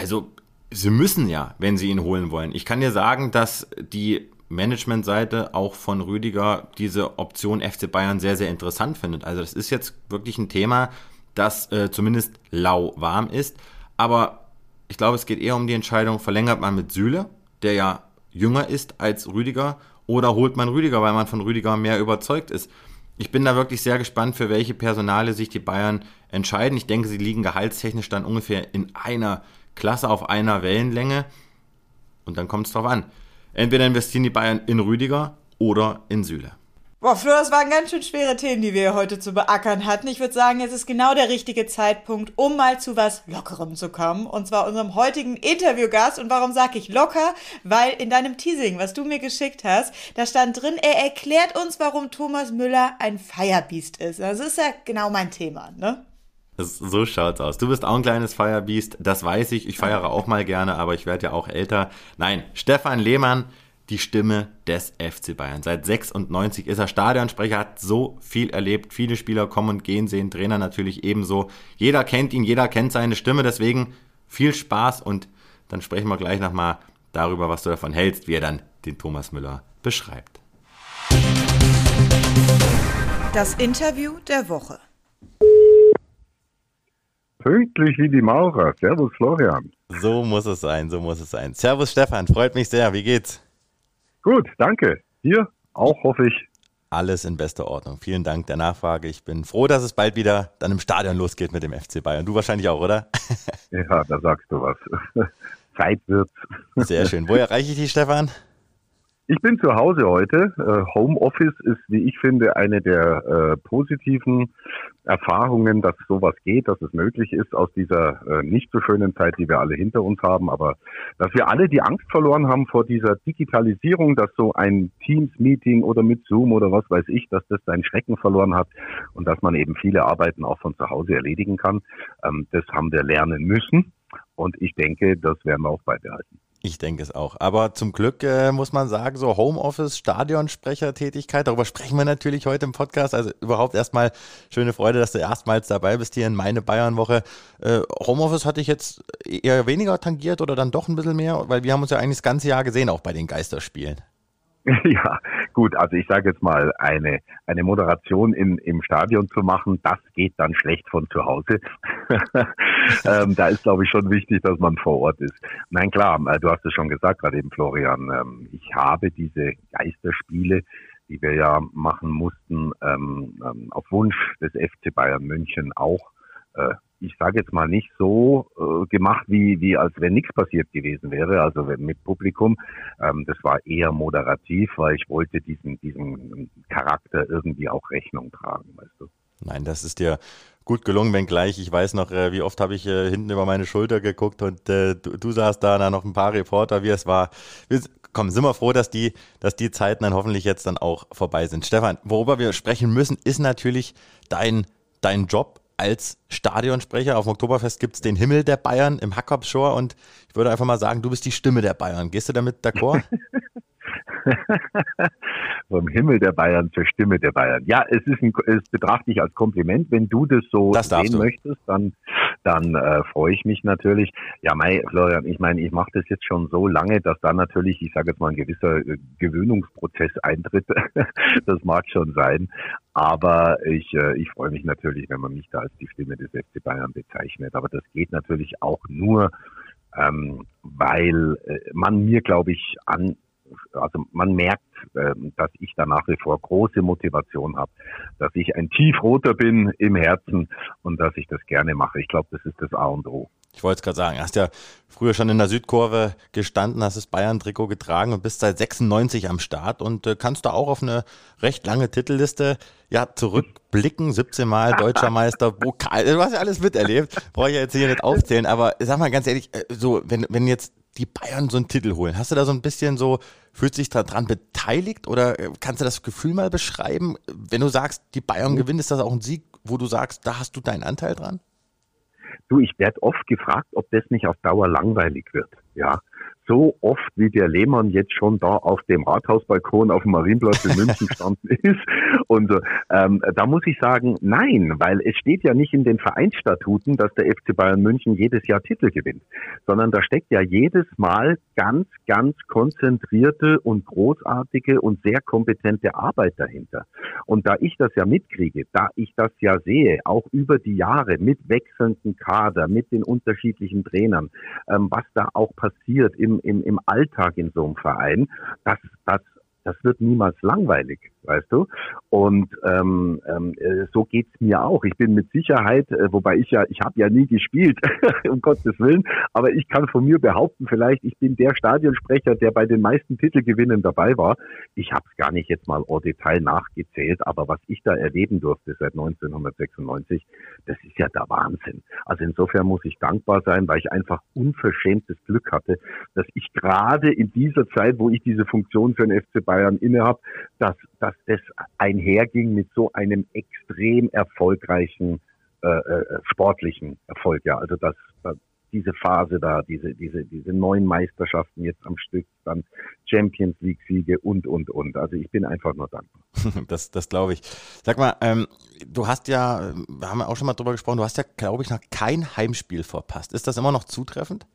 Also, sie müssen ja, wenn sie ihn holen wollen. Ich kann dir sagen, dass die Managementseite auch von Rüdiger diese Option FC Bayern sehr, sehr interessant findet. Also das ist jetzt wirklich ein Thema, das äh, zumindest lauwarm ist. Aber ich glaube, es geht eher um die Entscheidung, verlängert man mit Süle, der ja jünger ist als Rüdiger, oder holt man Rüdiger, weil man von Rüdiger mehr überzeugt ist. Ich bin da wirklich sehr gespannt, für welche Personale sich die Bayern entscheiden. Ich denke, sie liegen gehaltstechnisch dann ungefähr in einer Klasse auf einer Wellenlänge. Und dann kommt es drauf an. Entweder investieren die Bayern in Rüdiger oder in Süle. Boah, Flo, das waren ganz schön schwere Themen, die wir heute zu beackern hatten. Ich würde sagen, jetzt ist genau der richtige Zeitpunkt, um mal zu was Lockerem zu kommen. Und zwar unserem heutigen Interviewgast. Und warum sage ich locker? Weil in deinem Teasing, was du mir geschickt hast, da stand drin, er erklärt uns, warum Thomas Müller ein Firebeast ist. Das ist ja genau mein Thema, ne? So schaut's aus. Du bist auch ein kleines Firebeast, das weiß ich. Ich feiere auch mal gerne, aber ich werde ja auch älter. Nein, Stefan Lehmann, die Stimme des FC Bayern. Seit 96 ist er Stadionsprecher, hat so viel erlebt. Viele Spieler kommen und gehen sehen, Trainer natürlich ebenso. Jeder kennt ihn, jeder kennt seine Stimme. Deswegen viel Spaß und dann sprechen wir gleich nochmal darüber, was du davon hältst, wie er dann den Thomas Müller beschreibt. Das Interview der Woche. Pünktlich wie die Maurer. Servus Florian. So muss es sein, so muss es sein. Servus Stefan, freut mich sehr. Wie geht's? Gut, danke. Dir auch, hoffe ich. Alles in bester Ordnung. Vielen Dank der Nachfrage. Ich bin froh, dass es bald wieder dann im Stadion losgeht mit dem FC Bayern. Du wahrscheinlich auch, oder? <laughs> ja, da sagst du was. <laughs> Zeit wird's. Sehr schön. Wo erreiche ich dich, Stefan? Ich bin zu Hause heute. Äh, Homeoffice ist, wie ich finde, eine der äh, positiven Erfahrungen, dass sowas geht, dass es möglich ist aus dieser äh, nicht so schönen Zeit, die wir alle hinter uns haben, aber dass wir alle die Angst verloren haben vor dieser Digitalisierung, dass so ein Teams-Meeting oder mit Zoom oder was weiß ich, dass das seinen Schrecken verloren hat und dass man eben viele Arbeiten auch von zu Hause erledigen kann. Ähm, das haben wir lernen müssen und ich denke, das werden wir auch beibehalten. Ich denke es auch. Aber zum Glück äh, muss man sagen, so Homeoffice, Stadionsprechertätigkeit, darüber sprechen wir natürlich heute im Podcast. Also überhaupt erstmals schöne Freude, dass du erstmals dabei bist hier in meine Bayernwoche. Äh, Homeoffice hatte ich jetzt eher weniger tangiert oder dann doch ein bisschen mehr, weil wir haben uns ja eigentlich das ganze Jahr gesehen, auch bei den Geisterspielen. <laughs> Ja, gut, also ich sage jetzt mal, eine, eine Moderation in, im Stadion zu machen, das geht dann schlecht von zu Hause. <laughs> ähm, da ist, glaube ich, schon wichtig, dass man vor Ort ist. Nein, klar, äh, du hast es schon gesagt, gerade eben Florian, ähm, ich habe diese Geisterspiele, die wir ja machen mussten, ähm, ähm auf Wunsch des FC Bayern München auch äh, ich sage jetzt mal nicht so äh, gemacht, wie, wie als wenn nichts passiert gewesen wäre, also mit Publikum. Ähm, das war eher moderativ, weil ich wollte diesen, diesen Charakter irgendwie auch Rechnung tragen, weißt du. Nein, das ist dir gut gelungen, wenngleich ich weiß noch, äh, wie oft habe ich äh, hinten über meine Schulter geguckt und äh, du, du saßt da, da noch ein paar Reporter, wie es war. Wir, komm, sind wir froh, dass die, dass die Zeiten dann hoffentlich jetzt dann auch vorbei sind. Stefan, worüber wir sprechen müssen, ist natürlich dein, dein Job als Stadionsprecher. Auf dem Oktoberfest gibt es den Himmel der Bayern im Hackop Shore und ich würde einfach mal sagen, du bist die Stimme der Bayern. Gehst du damit d'accord? <laughs> <laughs> Vom Himmel der Bayern zur Stimme der Bayern. Ja, es ist ein, es betrachte ich als Kompliment. Wenn du das so das sehen du. möchtest, dann, dann äh, freue ich mich natürlich. Ja, Mai, Florian, ich meine, ich mache das jetzt schon so lange, dass da natürlich, ich sage jetzt mal, ein gewisser äh, Gewöhnungsprozess eintritt. <laughs> das mag schon sein. Aber ich, äh, ich freue mich natürlich, wenn man mich da als die Stimme des FC Bayern bezeichnet. Aber das geht natürlich auch nur, ähm, weil äh, man mir, glaube ich, an also man merkt, ähm, dass ich da nach wie vor große Motivation habe, dass ich ein Tiefroter bin im Herzen und dass ich das gerne mache. Ich glaube, das ist das A und O. Ich wollte es gerade sagen, hast ja früher schon in der Südkurve gestanden, hast das Bayern-Trikot getragen und bist seit 96 am Start und äh, kannst da auch auf eine recht lange Titelliste ja zurückblicken. 17 Mal deutscher Meister, <laughs> Pokal, du hast ja alles miterlebt, brauche ich ja jetzt hier nicht aufzählen, aber sag mal ganz ehrlich, äh, so, wenn, wenn jetzt die Bayern so einen Titel holen, hast du da so ein bisschen so Fühlt sich daran beteiligt oder äh, kannst du das Gefühl mal beschreiben? Wenn du sagst, die Bayern gewinnen, ist das auch ein Sieg, wo du sagst, da hast du deinen Anteil dran? Du, ich werde oft gefragt, ob das nicht auf Dauer langweilig wird. Ja, so oft, wie der Lehmann jetzt schon da auf dem Rathausbalkon auf dem Marienplatz in München <laughs> gestanden ist. Und ähm, da muss ich sagen, nein, weil es steht ja nicht in den Vereinsstatuten, dass der FC Bayern München jedes Jahr Titel gewinnt, sondern da steckt ja jedes Mal ganz, ganz konzentrierte und großartige und sehr kompetente Arbeit dahinter. Und da ich das ja mitkriege, da ich das ja sehe, auch über die Jahre mit wechselnden Kader, mit den unterschiedlichen Trainern, ähm, was da auch passiert im im, im Alltag in so einem Verein, das, das, das wird niemals langweilig weißt du? Und ähm, ähm, äh, so geht's mir auch. Ich bin mit Sicherheit, äh, wobei ich ja, ich habe ja nie gespielt, <laughs> um Gottes Willen, aber ich kann von mir behaupten, vielleicht, ich bin der Stadionsprecher, der bei den meisten Titelgewinnen dabei war. Ich habe es gar nicht jetzt mal au Detail nachgezählt, aber was ich da erleben durfte seit 1996, das ist ja der Wahnsinn. Also insofern muss ich dankbar sein, weil ich einfach unverschämtes Glück hatte, dass ich gerade in dieser Zeit, wo ich diese Funktion für den FC Bayern innehabe, dass, dass dass das einherging mit so einem extrem erfolgreichen äh, äh, sportlichen Erfolg. Ja, also dass, dass diese Phase da, diese, diese, diese neun Meisterschaften jetzt am Stück, dann Champions League Siege und, und, und. Also ich bin einfach nur dankbar. <laughs> Das, das glaube ich. Sag mal, ähm, du hast ja, wir haben ja auch schon mal drüber gesprochen, du hast ja, glaube ich, noch kein Heimspiel verpasst. Ist das immer noch zutreffend?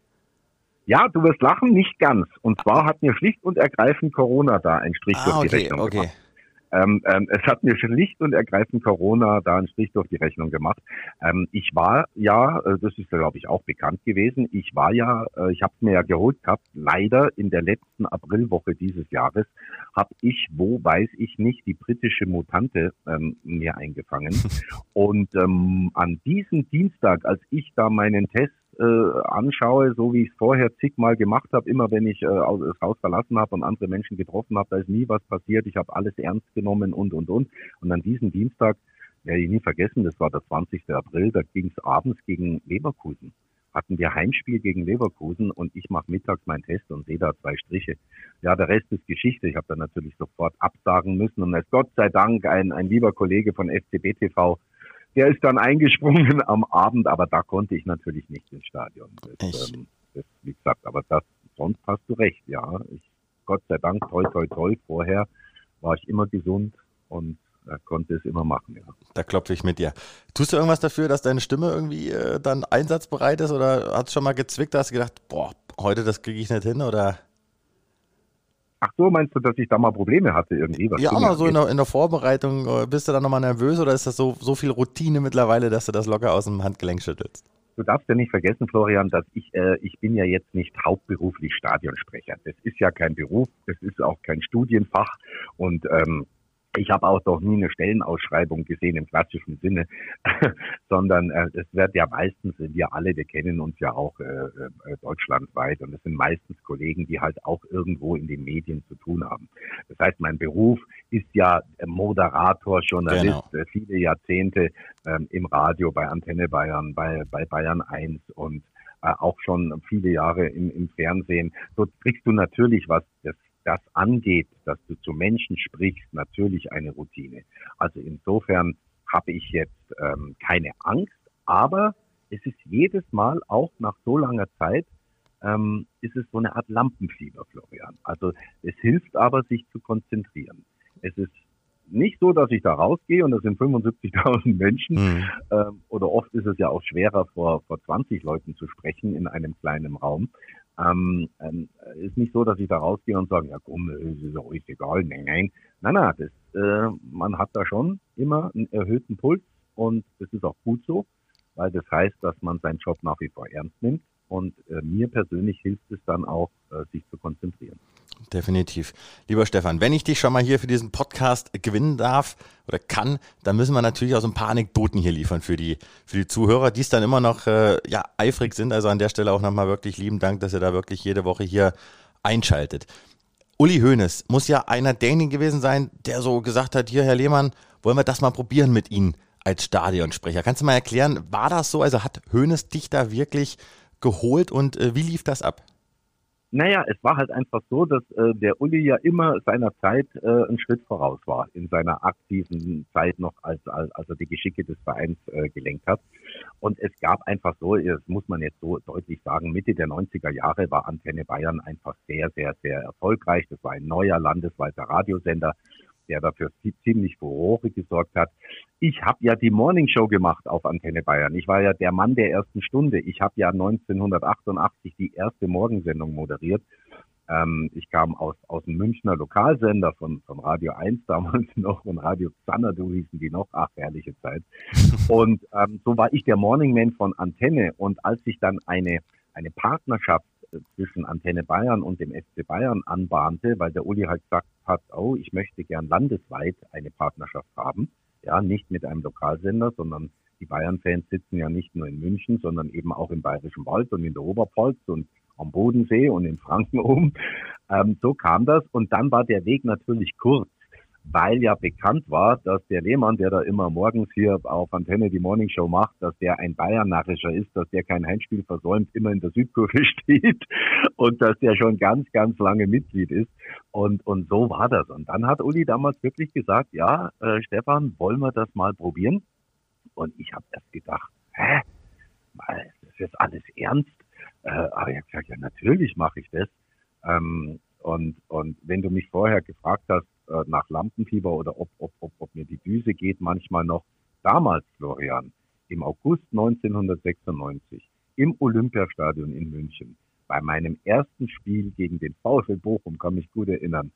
Ja, du wirst lachen, nicht ganz. Und zwar hat mir schlicht und ergreifend Corona da einen Strich Ah, durch die okay, Rechnung okay. gemacht. Ähm, ähm, es hat mir schlicht und ergreifend Corona da einen Strich durch die Rechnung gemacht. Ähm, ich war ja, äh, das ist ja glaube ich auch bekannt gewesen, ich war ja, äh, ich habe es mir ja geholt gehabt, leider in der letzten Aprilwoche dieses Jahres habe ich, wo weiß ich nicht, die britische Mutante ähm, mir eingefangen. <laughs> und ähm, an diesem Dienstag, als ich da meinen Test äh, anschaue, so wie ich es vorher zigmal gemacht habe, immer wenn ich äh, das Haus verlassen habe und andere Menschen getroffen habe, da ist nie was passiert, ich habe alles ernst genommen und, und, und. Und an diesem Dienstag, werde ich nie vergessen, das war der 20. April, da ging es abends gegen Leverkusen. Hatten wir Heimspiel gegen Leverkusen und ich mache mittags meinen Test und sehe da zwei Striche. Ja, der Rest ist Geschichte. Ich habe dann natürlich sofort absagen müssen und da ist Gott sei Dank ein, ein lieber Kollege von FCB TV, der ist dann eingesprungen am Abend, aber da konnte ich natürlich nicht ins Stadion. Das, ähm, das, wie gesagt, aber das, sonst hast du recht, ja. Ich, Gott sei Dank, toi, toi, toi, vorher war ich immer gesund und äh, konnte es immer machen, ja. Da klopfe ich mit dir. Tust du irgendwas dafür, dass deine Stimme irgendwie äh, dann einsatzbereit ist oder hat es schon mal gezwickt, hast du gedacht, boah, heute das kriege ich nicht hin oder? Ach so, meinst du, dass ich da mal Probleme hatte irgendwie? Ja, aber so in der, in der Vorbereitung, äh, bist du dann nochmal nervös oder ist das so, so viel Routine mittlerweile, dass du das locker aus dem Handgelenk schüttelst? Du darfst ja nicht vergessen, Florian, dass ich, äh, ich bin ja jetzt nicht hauptberuflich Stadionsprecher. Das ist ja kein Beruf, das ist auch kein Studienfach und ähm, ich habe auch noch nie eine Stellenausschreibung gesehen im klassischen Sinne, <laughs> sondern äh, es wird ja meistens, wir alle, wir kennen uns ja auch äh, äh, deutschlandweit und es sind meistens Kollegen, die halt auch irgendwo in den Medien zu tun haben. Das heißt, mein Beruf ist ja Moderator, Journalist, Genau. äh, viele Jahrzehnte ähm, im Radio bei Antenne Bayern, bei, bei Bayern 1 und äh, auch schon viele Jahre im, im Fernsehen. So kriegst du natürlich, was das, das angeht, dass du zu Menschen sprichst, natürlich eine Routine. Also insofern habe ich jetzt ähm, keine Angst, aber es ist jedes Mal, auch nach so langer Zeit, ähm, ist es so eine Art Lampenfieber, Florian. Also es hilft aber, sich zu konzentrieren. Es ist nicht so, dass ich da rausgehe und das sind 75.000 <laughs> Menschen, Hm. ähm, oder oft ist es ja auch schwerer, vor, vor 20 Leuten zu sprechen in einem kleinen Raum. Ähm, ähm, ist nicht so, dass ich da rausgehe und sage, ja komm, es ist auch ist egal, nein, nein. Nein, nein, das, äh, man hat da schon immer einen erhöhten Puls und das ist auch gut so, weil das heißt, dass man seinen Job nach wie vor ernst nimmt und äh, mir persönlich hilft es dann auch, äh, sich zu konzentrieren. Definitiv. Lieber Stefan, wenn ich dich schon mal hier für diesen Podcast gewinnen darf oder kann, dann müssen wir natürlich auch so ein paar Anekdoten hier liefern für die, für die Zuhörer, die es dann immer noch äh, ja, eifrig sind. Also an der Stelle auch nochmal wirklich lieben Dank, dass ihr da wirklich jede Woche hier einschaltet. Uli Hoeneß muss ja einer derjenigen gewesen sein, der so gesagt hat, hier, Herr Lehmann, wollen wir das mal probieren mit Ihnen als Stadionsprecher. Kannst du mal erklären, war das so? Also hat Hoeneß dich da wirklich geholt und äh, wie lief das ab? Naja, es war halt einfach so, dass äh, der Uli ja immer seiner Zeit äh, einen Schritt voraus war, in seiner aktiven Zeit noch, als, als, als er die Geschicke des Vereins äh, gelenkt hat. Und es gab einfach so, das muss man jetzt so deutlich sagen, Mitte der 90er Jahre war Antenne Bayern einfach sehr, sehr, sehr erfolgreich. Das war ein neuer landesweiter Radiosender, der dafür zie- ziemlich Furore gesorgt hat. Ich habe ja die Morning Show gemacht auf Antenne Bayern. Ich war ja der Mann der ersten Stunde. Ich habe ja 1988 die erste Morgensendung moderiert. Ähm, ich kam aus, aus dem Münchner Lokalsender von, von Radio 1 damals <laughs> noch und Radio Xanadu hießen die noch. Ach, herrliche Zeit. <laughs> Und ähm, so war ich der Morning Man von Antenne. Und als sich dann eine, eine Partnerschaft zwischen Antenne Bayern und dem FC Bayern anbahnte, weil der Uli halt gesagt hat, oh, ich möchte gern landesweit eine Partnerschaft haben. Ja, nicht mit einem Lokalsender, sondern die Bayern-Fans sitzen ja nicht nur in München, sondern eben auch im Bayerischen Wald und in der Oberpfalz und am Bodensee und in Franken <laughs> oben. Ähm, so kam das. Und dann war der Weg natürlich kurz, weil ja bekannt war, dass der Lehmann, der da immer morgens hier auf Antenne die Morning Show macht, dass der ein Bayern-Narrischer ist, dass der kein Heimspiel versäumt, immer in der Südkurve <laughs> steht und dass der schon ganz, ganz lange Mitglied ist. Und, und so war das. Und dann hat Uli damals wirklich gesagt, ja, äh, Stefan, wollen wir das mal probieren? Und ich habe erst gedacht, hä? Mal, Das ist jetzt alles ernst? Äh, aber ich habe gesagt, ja, natürlich mache ich das. Ähm, und, und wenn du mich vorher gefragt hast äh, nach Lampenfieber oder ob, ob, ob, ob mir die Düse geht, manchmal noch damals, Florian, im August 1996 im Olympiastadion in München, bei meinem ersten Spiel gegen den VfL Bochum, kann mich gut erinnern,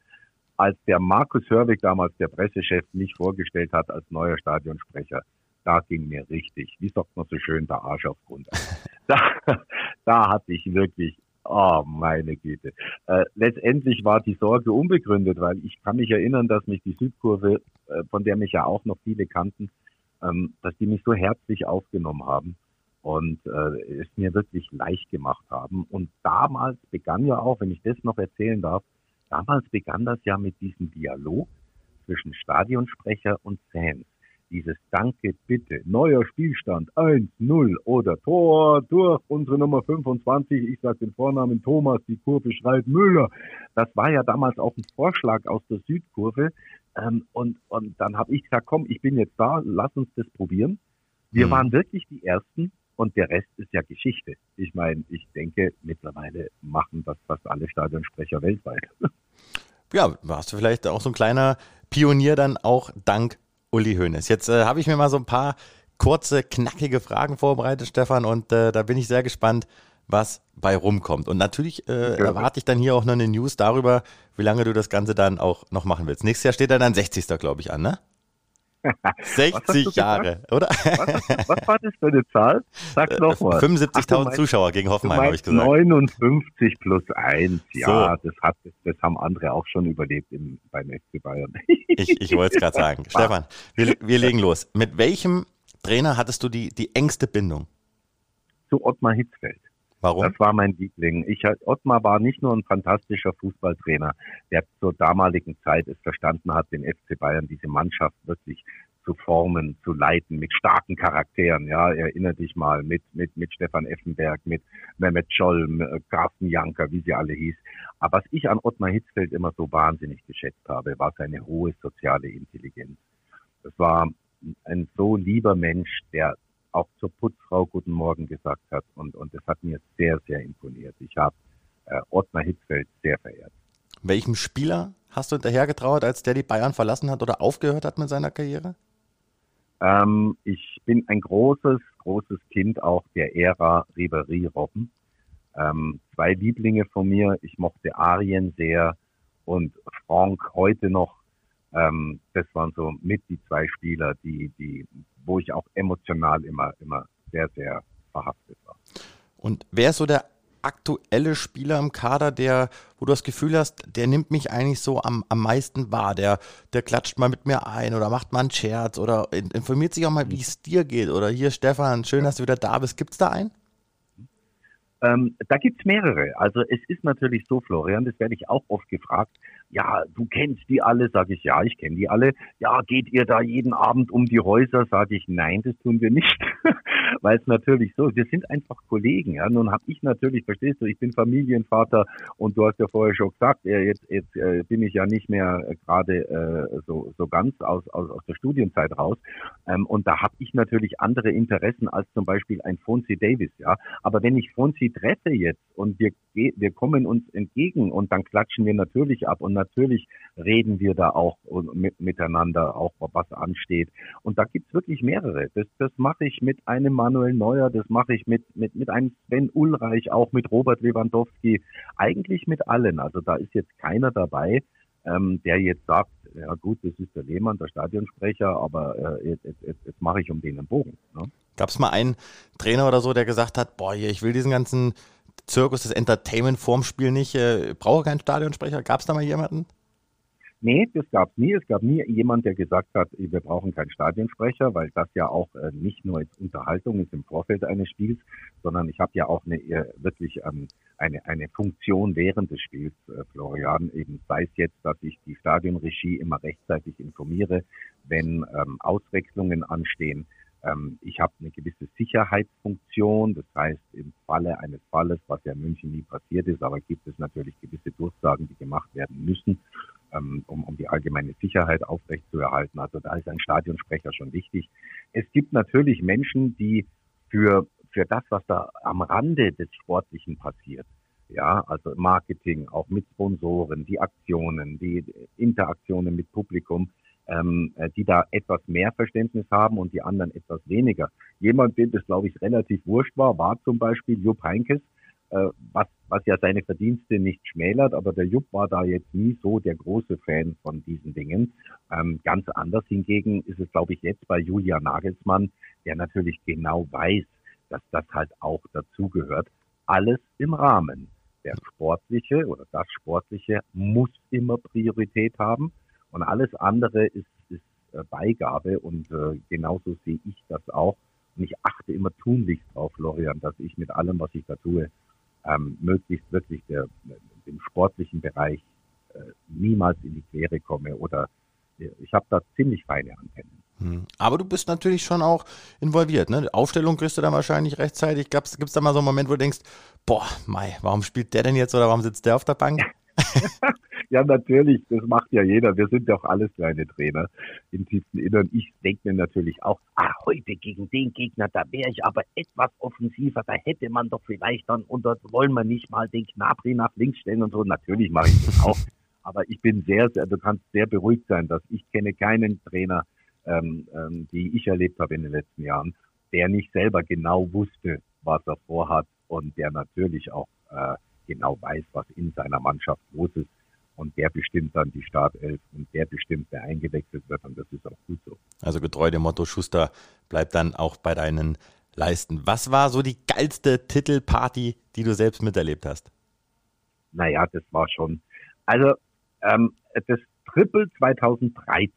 als der Markus Hörwig damals, der Pressechef, mich vorgestellt hat als neuer Stadionsprecher, da ging mir richtig, wie sagt man so schön, der Arsch auf Grund. <laughs> Da, da hatte ich wirklich, oh meine Güte. Äh, letztendlich war die Sorge unbegründet, weil ich kann mich erinnern, dass mich die Südkurve, äh, von der mich ja auch noch viele kannten, ähm, dass die mich so herzlich aufgenommen haben und äh, es mir wirklich leicht gemacht haben. Und damals begann ja auch, wenn ich das noch erzählen darf, damals begann das ja mit diesem Dialog zwischen Stadionsprecher und Fans. Dieses Danke, bitte, neuer Spielstand 1-0 oder Tor durch unsere Nummer 25, ich sage den Vornamen Thomas, die Kurve schreit Müller. Das war ja damals auch ein Vorschlag aus der Südkurve. Ähm, und, und dann habe ich gesagt, komm, ich bin jetzt da, lass uns das probieren. Wir mhm. waren wirklich die Ersten, und der Rest ist ja Geschichte. Ich meine, ich denke, mittlerweile machen das fast alle Stadionsprecher weltweit. <laughs> Ja, warst du vielleicht auch so ein kleiner Pionier dann auch dank Uli Hoeneß. Jetzt äh, habe ich mir mal so ein paar kurze, knackige Fragen vorbereitet, Stefan, und äh, da bin ich sehr gespannt, was bei rumkommt. Und natürlich äh, ja. erwarte ich dann hier auch noch eine News darüber, wie lange du das Ganze dann auch noch machen willst. Nächstes Jahr steht dann dein 60. glaube ich, an, ne? 60 Jahre, oder? Was, was, war das für eine Zahl? Sag äh, nochmal. 75.000 Zuschauer gegen Hoffenheim, habe ich gesagt. 59 plus 1, ja, so. das, hat, das, das, haben andere auch schon überlebt im, beim FC Bayern. Ich, ich wollte es gerade sagen. <laughs> Stefan, wir, wir legen los. Mit welchem Trainer hattest du die, die engste Bindung? Zu Ottmar Hitzfeld. Warum? Das war mein Liebling. Ich, Ottmar war nicht nur ein fantastischer Fußballtrainer, der zur damaligen Zeit es verstanden hat, den FC Bayern, diese Mannschaft wirklich zu formen, zu leiten, mit starken Charakteren. Ja, erinnere dich mal mit, mit, mit Stefan Effenberg, mit Mehmet Scholl, äh, Carsten Janker, wie sie alle hieß. Aber was ich an Ottmar Hitzfeld immer so wahnsinnig geschätzt habe, war seine hohe soziale Intelligenz. Das war ein so lieber Mensch, der auch zur Putzfrau Guten Morgen gesagt hat. Und, und das hat mir sehr, sehr imponiert. Ich habe äh, Ottmar Hitzfeld sehr verehrt. Welchem Spieler hast du hinterhergetrauert, als der die Bayern verlassen hat oder aufgehört hat mit seiner Karriere? Ähm, ich bin ein großes, großes Kind auch der Ära Ribery-Robben. Ähm, zwei Lieblinge von mir. Ich mochte Arien sehr und Franck heute noch. Ähm, das waren so mit die zwei Spieler, die, die wo ich auch emotional immer, immer sehr, sehr verhaftet war. Und wer ist so der aktuelle Spieler im Kader, der, wo du das Gefühl hast, der nimmt mich eigentlich so am, am meisten wahr, der, der klatscht mal mit mir ein oder macht mal einen Scherz oder informiert sich auch mal, wie es dir geht oder hier Stefan, schön, dass du wieder da bist. Gibt es da einen? Ähm, da gibt's mehrere. Also es ist natürlich so, Florian, das werde ich auch oft gefragt, ja, du kennst die alle, sage ich, ja, ich kenne die alle. Ja, geht ihr da jeden Abend um die Häuser? Sage ich, nein, das tun wir nicht. <laughs> Weil es natürlich so, wir sind einfach Kollegen. Ja. Nun habe ich natürlich, verstehst du, ich bin Familienvater und du hast ja vorher schon gesagt, äh, jetzt, jetzt äh, bin ich ja nicht mehr äh, gerade äh, so, so ganz aus, aus, aus der Studienzeit raus. Ähm, und da habe ich natürlich andere Interessen als zum Beispiel ein Fonzie Davis. Ja. Aber wenn ich Fonzie treffe jetzt und wir, wir kommen uns entgegen und dann klatschen wir natürlich ab und natürlich reden wir da auch mit, miteinander, auch was ansteht. Und da gibt's wirklich mehrere. Das, das mache ich mit einem Manuel Neuer, das mache ich mit, mit, mit einem Sven Ulreich, auch mit Robert Lewandowski, eigentlich mit allen. Also da ist jetzt keiner dabei, ähm, der jetzt sagt, ja gut, das ist der Lehmann, der Stadionsprecher, aber äh, jetzt, jetzt, jetzt, jetzt mache ich um den einen Bogen. Ne? Gab es mal einen Trainer oder so, der gesagt hat, boah, ich will diesen ganzen Zirkus, das Entertainment vorm Spiel nicht, äh, brauche keinen Stadionsprecher. Gab es da mal jemanden? Nee, das gab es nie. Es gab nie jemand, der gesagt hat, wir brauchen keinen Stadionsprecher, weil das ja auch äh, nicht nur als Unterhaltung ist im Vorfeld eines Spiels, sondern ich habe ja auch eine äh, wirklich ähm, eine, eine Funktion während des Spiels, äh, Florian. Eben sei es jetzt, dass ich die Stadionregie immer rechtzeitig informiere, wenn ähm, Auswechslungen anstehen, ich habe eine gewisse Sicherheitsfunktion, das heißt im Falle eines Falles, was ja in München nie passiert ist, aber gibt es natürlich gewisse Durchsagen, die gemacht werden müssen, ähm, um, um die allgemeine Sicherheit aufrechtzuerhalten. Also da ist ein Stadionsprecher schon wichtig. Es gibt natürlich Menschen, die für, für das, was da am Rande des Sportlichen passiert, ja, also Marketing, auch mit Sponsoren, die Aktionen, die Interaktionen mit Publikum, ähm, äh, die da etwas mehr Verständnis haben und die anderen etwas weniger. Jemand, dem das, glaube ich, relativ wurscht war, war zum Beispiel Jupp Heinkes, äh, was, was ja seine Verdienste nicht schmälert, aber der Jupp war da jetzt nie so der große Fan von diesen Dingen. Ähm, ganz anders hingegen ist es, glaube ich, jetzt bei Julia Nagelsmann, der natürlich genau weiß, dass das halt auch dazugehört. Alles im Rahmen. Der Sportliche oder das Sportliche muss immer Priorität haben und alles andere ist, ist äh, Beigabe und äh, genauso sehe ich das auch. Und ich achte immer tunlichst drauf, Florian, dass ich mit allem, was ich da tue, ähm, möglichst wirklich der, dem sportlichen Bereich äh, niemals in die Quere komme oder äh, ich habe da ziemlich feine Antennen. Hm. Aber du bist natürlich schon auch involviert. Ne? Aufstellung kriegst du dann wahrscheinlich rechtzeitig. Gibt es da mal so einen Moment, wo du denkst, boah, Mai, warum spielt der denn jetzt oder warum sitzt der auf der Bank? <laughs> ja, natürlich, das macht ja jeder. Wir sind doch alles kleine Trainer im tiefsten Innern. Ich denke mir natürlich auch, ah, heute gegen den Gegner, da wäre ich aber etwas offensiver, da hätte man doch vielleicht dann, und dort wollen wir nicht mal den Knabri nach links stellen und so. Natürlich mache ich das auch. Aber ich bin sehr, sehr, du kannst sehr beruhigt sein, dass ich kenne keinen Trainer, ähm, ähm, die ich erlebt habe in den letzten Jahren, der nicht selber genau wusste, was er vorhat und der natürlich auch äh, genau weiß, was in seiner Mannschaft los ist. Und der bestimmt dann die Startelf und der bestimmt, wer eingewechselt wird. Und das ist auch gut so. Also getreu dem Motto, Schuster bleibt dann auch bei deinen Leisten. Was war so die geilste Titelparty, die du selbst miterlebt hast? Naja, das war schon. Also ähm, das Triple 2013.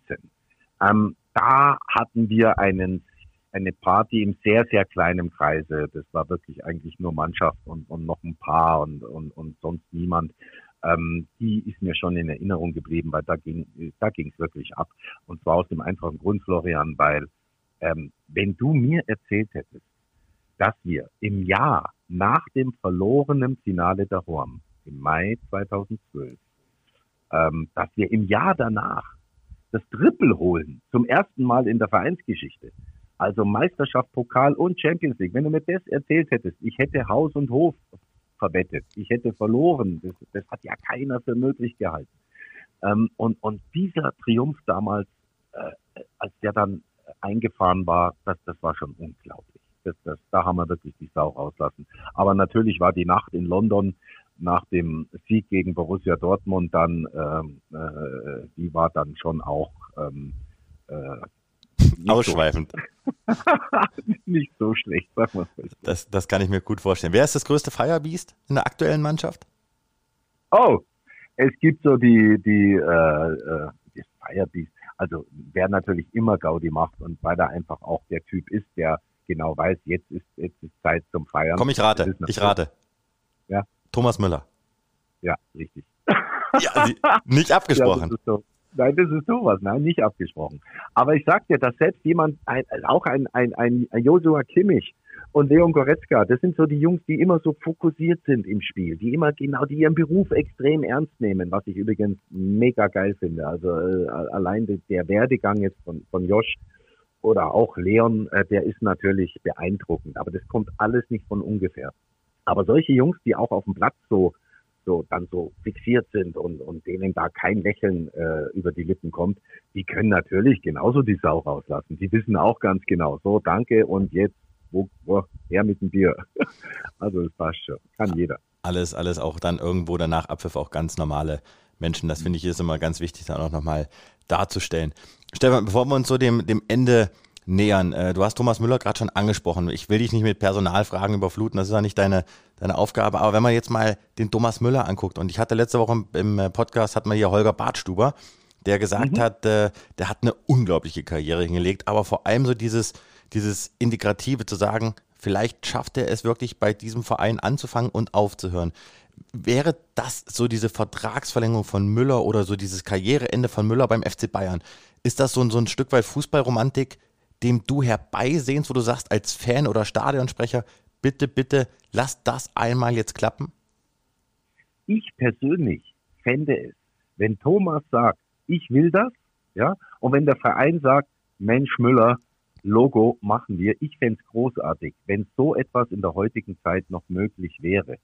Ähm, da hatten wir einen eine Party im sehr, sehr kleinen Kreise. Das war wirklich eigentlich nur Mannschaft und, und noch ein paar und, und, und sonst niemand. Ähm, die ist mir schon in Erinnerung geblieben, weil da ging da wirklich ab. Und zwar aus dem einfachen Grund, Florian, weil ähm, wenn du mir erzählt hättest, dass wir im Jahr nach dem verlorenen Finale der Horm im Mai 2012, ähm, dass wir im Jahr danach das Triple holen, zum ersten Mal in der Vereinsgeschichte, also Meisterschaft, Pokal und Champions League. Wenn du mir das erzählt hättest, ich hätte Haus und Hof verwettet, ich hätte verloren, das, das hat ja keiner für möglich gehalten. Ähm, und, und dieser Triumph damals, äh, als der dann eingefahren war, das, das war schon unglaublich. Das, das, da haben wir wirklich die Sau rauslassen. Aber natürlich war die Nacht in London nach dem Sieg gegen Borussia Dortmund dann, ähm, äh, die war dann schon auch ähm, äh, Ausschweifend. <laughs> Nicht so schlecht, sag mal. Das, das kann ich mir gut vorstellen. Wer ist das größte Firebeast in der aktuellen Mannschaft? Oh, es gibt so die, die, äh, äh, das Firebeast. Also wer natürlich immer Gaudi macht und weil er einfach auch der Typ ist, der genau weiß, jetzt ist, jetzt ist Zeit zum Feiern. Komm, ich rate, ich rate. Ja. Thomas Müller. Ja, richtig. Ja, nicht <laughs> abgesprochen. Ja, so. Nein, das ist sowas. Nein, nicht abgesprochen. Aber ich sag dir, dass selbst jemand, ein, auch ein, ein, ein Joshua Kimmich und Leon Goretzka, das sind so die Jungs, die immer so fokussiert sind im Spiel, die immer genau, die ihren Beruf extrem ernst nehmen, was ich übrigens mega geil finde. Also äh, allein der Werdegang jetzt von, von Josh oder auch Leon, äh, der ist natürlich beeindruckend. Aber das kommt alles nicht von ungefähr. Aber solche Jungs, die auch auf dem Platz so so dann so fixiert sind und, und denen da kein Lächeln äh, über die Lippen kommt, die können natürlich genauso die Sau rauslassen. Die wissen auch ganz genau, so danke und jetzt wo, wo her mit dem Bier. <laughs> also das passt schon, kann jeder. Alles, alles auch dann irgendwo danach Abpfiff auch ganz normale Menschen. Das finde ich ist immer ganz wichtig, dann auch nochmal darzustellen. Stefan, bevor wir uns so dem, dem Ende nähern. Äh, du hast Thomas Müller gerade schon angesprochen. Ich will dich nicht mit Personalfragen überfluten, das ist ja nicht deine, deine Aufgabe. Aber wenn man jetzt mal den Thomas Müller anguckt, und ich hatte letzte Woche im äh, Podcast, hat man hier Holger Bartstuber, der gesagt mhm. hat, äh, der hat eine unglaubliche Karriere hingelegt, aber vor allem so dieses, dieses Integrative zu sagen, vielleicht schafft er es wirklich bei diesem Verein anzufangen und aufzuhören. Wäre das so diese Vertragsverlängerung von Müller oder so dieses Karriereende von Müller beim FC Bayern? Ist das so, so ein Stück weit Fußballromantik, dem du herbeisehnst, wo du sagst, als Fan oder Stadionsprecher, bitte, bitte, lass das einmal jetzt klappen? Ich persönlich fände es, wenn Thomas sagt, ich will das, ja, und wenn der Verein sagt, Mensch Müller, Logo machen wir, ich fände es großartig, wenn so etwas in der heutigen Zeit noch möglich wäre.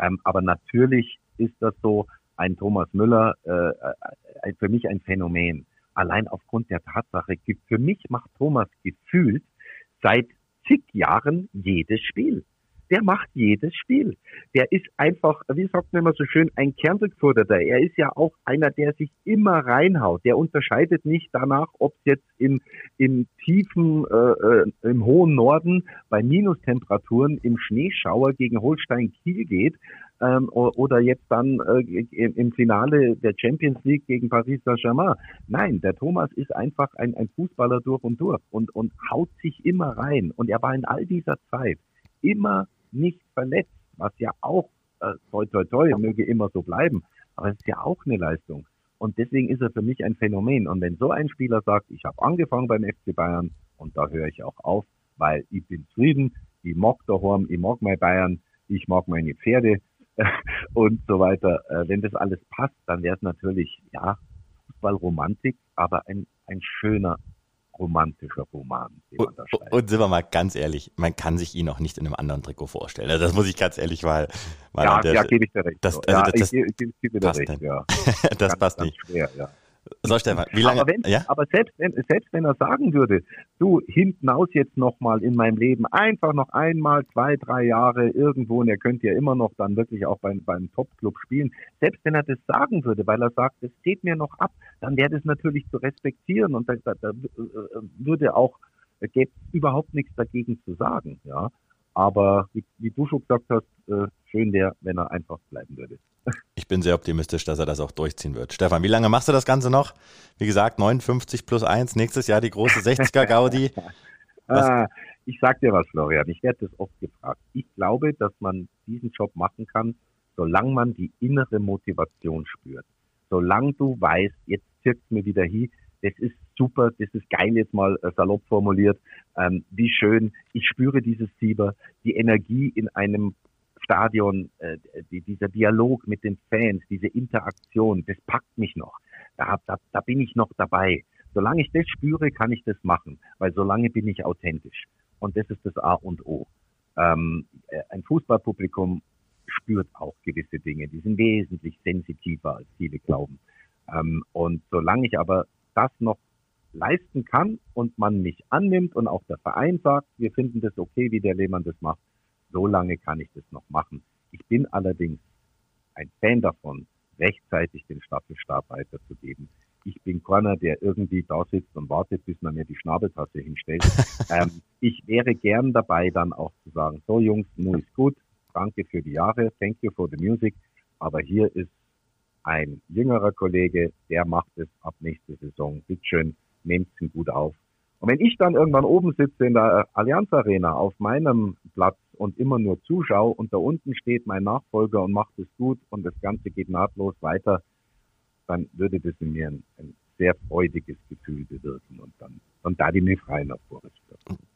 Ähm, aber natürlich ist das so, ein Thomas Müller, äh, äh für mich ein Phänomen allein aufgrund der Tatsache, für mich macht Thomas gefühlt seit zig Jahren jedes Spiel. Der macht jedes Spiel. Der ist einfach, wie sagt man immer so schön, ein Kerndurchforderter. Er ist ja auch einer, der sich immer reinhaut. Der unterscheidet nicht danach, ob es jetzt im, im tiefen, äh, äh, im hohen Norden bei Minustemperaturen im Schneeschauer gegen Holstein Kiel geht ähm, oder jetzt dann äh, im Finale der Champions League gegen Paris Saint-Germain. Nein, der Thomas ist einfach ein, ein Fußballer durch und durch und, und haut sich immer rein. Und er war in all dieser Zeit immer nicht verletzt, was ja auch, äh, toi toi toi, möge immer so bleiben, aber es ist ja auch eine Leistung. Und deswegen ist er für mich ein Phänomen. Und wenn so ein Spieler sagt, ich habe angefangen beim FC Bayern und da höre ich auch auf, weil ich bin zufrieden, ich mag daheim, ich mag mein Bayern, ich mag meine Pferde <laughs> und so weiter. Äh, wenn das alles passt, dann wäre es natürlich, ja, Fußballromantik, aber ein, ein schöner romantischer Roman, schreibt. Und sind wir mal ganz ehrlich, man kann sich ihn auch nicht in einem anderen Trikot vorstellen. Also das muss ich ganz ehrlich mal. mal ja, ja, gebe ich dir recht. Das, also ja, das, das, ich, ich, ich gebe dir recht, ja. <laughs> das ganz, passt nicht. Schwer, ja. So, Stefan, wie lange? Aber, wenn, ja? aber selbst, wenn, selbst wenn er sagen würde, du, hinten aus jetzt nochmal in meinem Leben, einfach noch einmal, zwei, drei Jahre irgendwo, und er könnte ja immer noch dann wirklich auch beim, beim Top-Club spielen, selbst wenn er das sagen würde, weil er sagt, es geht mir noch ab, dann wäre das natürlich zu respektieren und da, da, da würde auch, gäbe überhaupt nichts dagegen zu sagen, ja. Aber wie, wie du schon gesagt hast, äh, schön wäre, wenn er einfach bleiben würde. <laughs> Ich bin sehr optimistisch, dass er das auch durchziehen wird. Stefan, wie lange machst du das Ganze noch? Wie gesagt, 59 plus 1, nächstes Jahr die große 60er Gaudi. <laughs> ah, ich sag dir was, Florian, ich werde das oft gefragt. Ich glaube, dass man diesen Job machen kann, solange man die innere Motivation spürt. Solange du weißt, jetzt zirkt mir wieder hin, das ist super, das ist geil jetzt mal äh, salopp formuliert, ähm, wie schön, ich spüre dieses Fieber, die Energie in einem Stadion, äh, die, dieser Dialog mit den Fans, diese Interaktion, das packt mich noch. Da, da, da bin ich noch dabei. Solange ich das spüre, kann ich das machen, weil solange bin ich authentisch. Und das ist das A und O. Ähm, äh, ein Fußballpublikum spürt auch gewisse Dinge, die sind wesentlich sensitiver, als viele glauben. Ähm, und solange ich aber das noch leisten kann und man mich annimmt und auch der Verein sagt, wir finden das okay, wie der Lehmann das macht, so lange kann ich das noch machen. Ich bin allerdings ein Fan davon, rechtzeitig den Staffelstab weiterzugeben. Ich bin keiner, der irgendwie da sitzt und wartet, bis man mir die Schnabeltasse hinstellt. <laughs> ähm, ich wäre gern dabei, dann auch zu sagen, so Jungs, nun ist gut, danke für die Jahre, thank you for the music, aber hier ist ein jüngerer Kollege, der macht es ab nächste Saison. Bitteschön, nehmt ihn gut auf. Und wenn ich dann irgendwann oben sitze in der Allianz Arena auf meinem Platz und immer nur zuschaue und da unten steht mein Nachfolger und macht es gut und das Ganze geht nahtlos weiter, dann würde das in mir ein, ein sehr freudiges Gefühl bewirken und dann, dann da die mich frei nach vorne.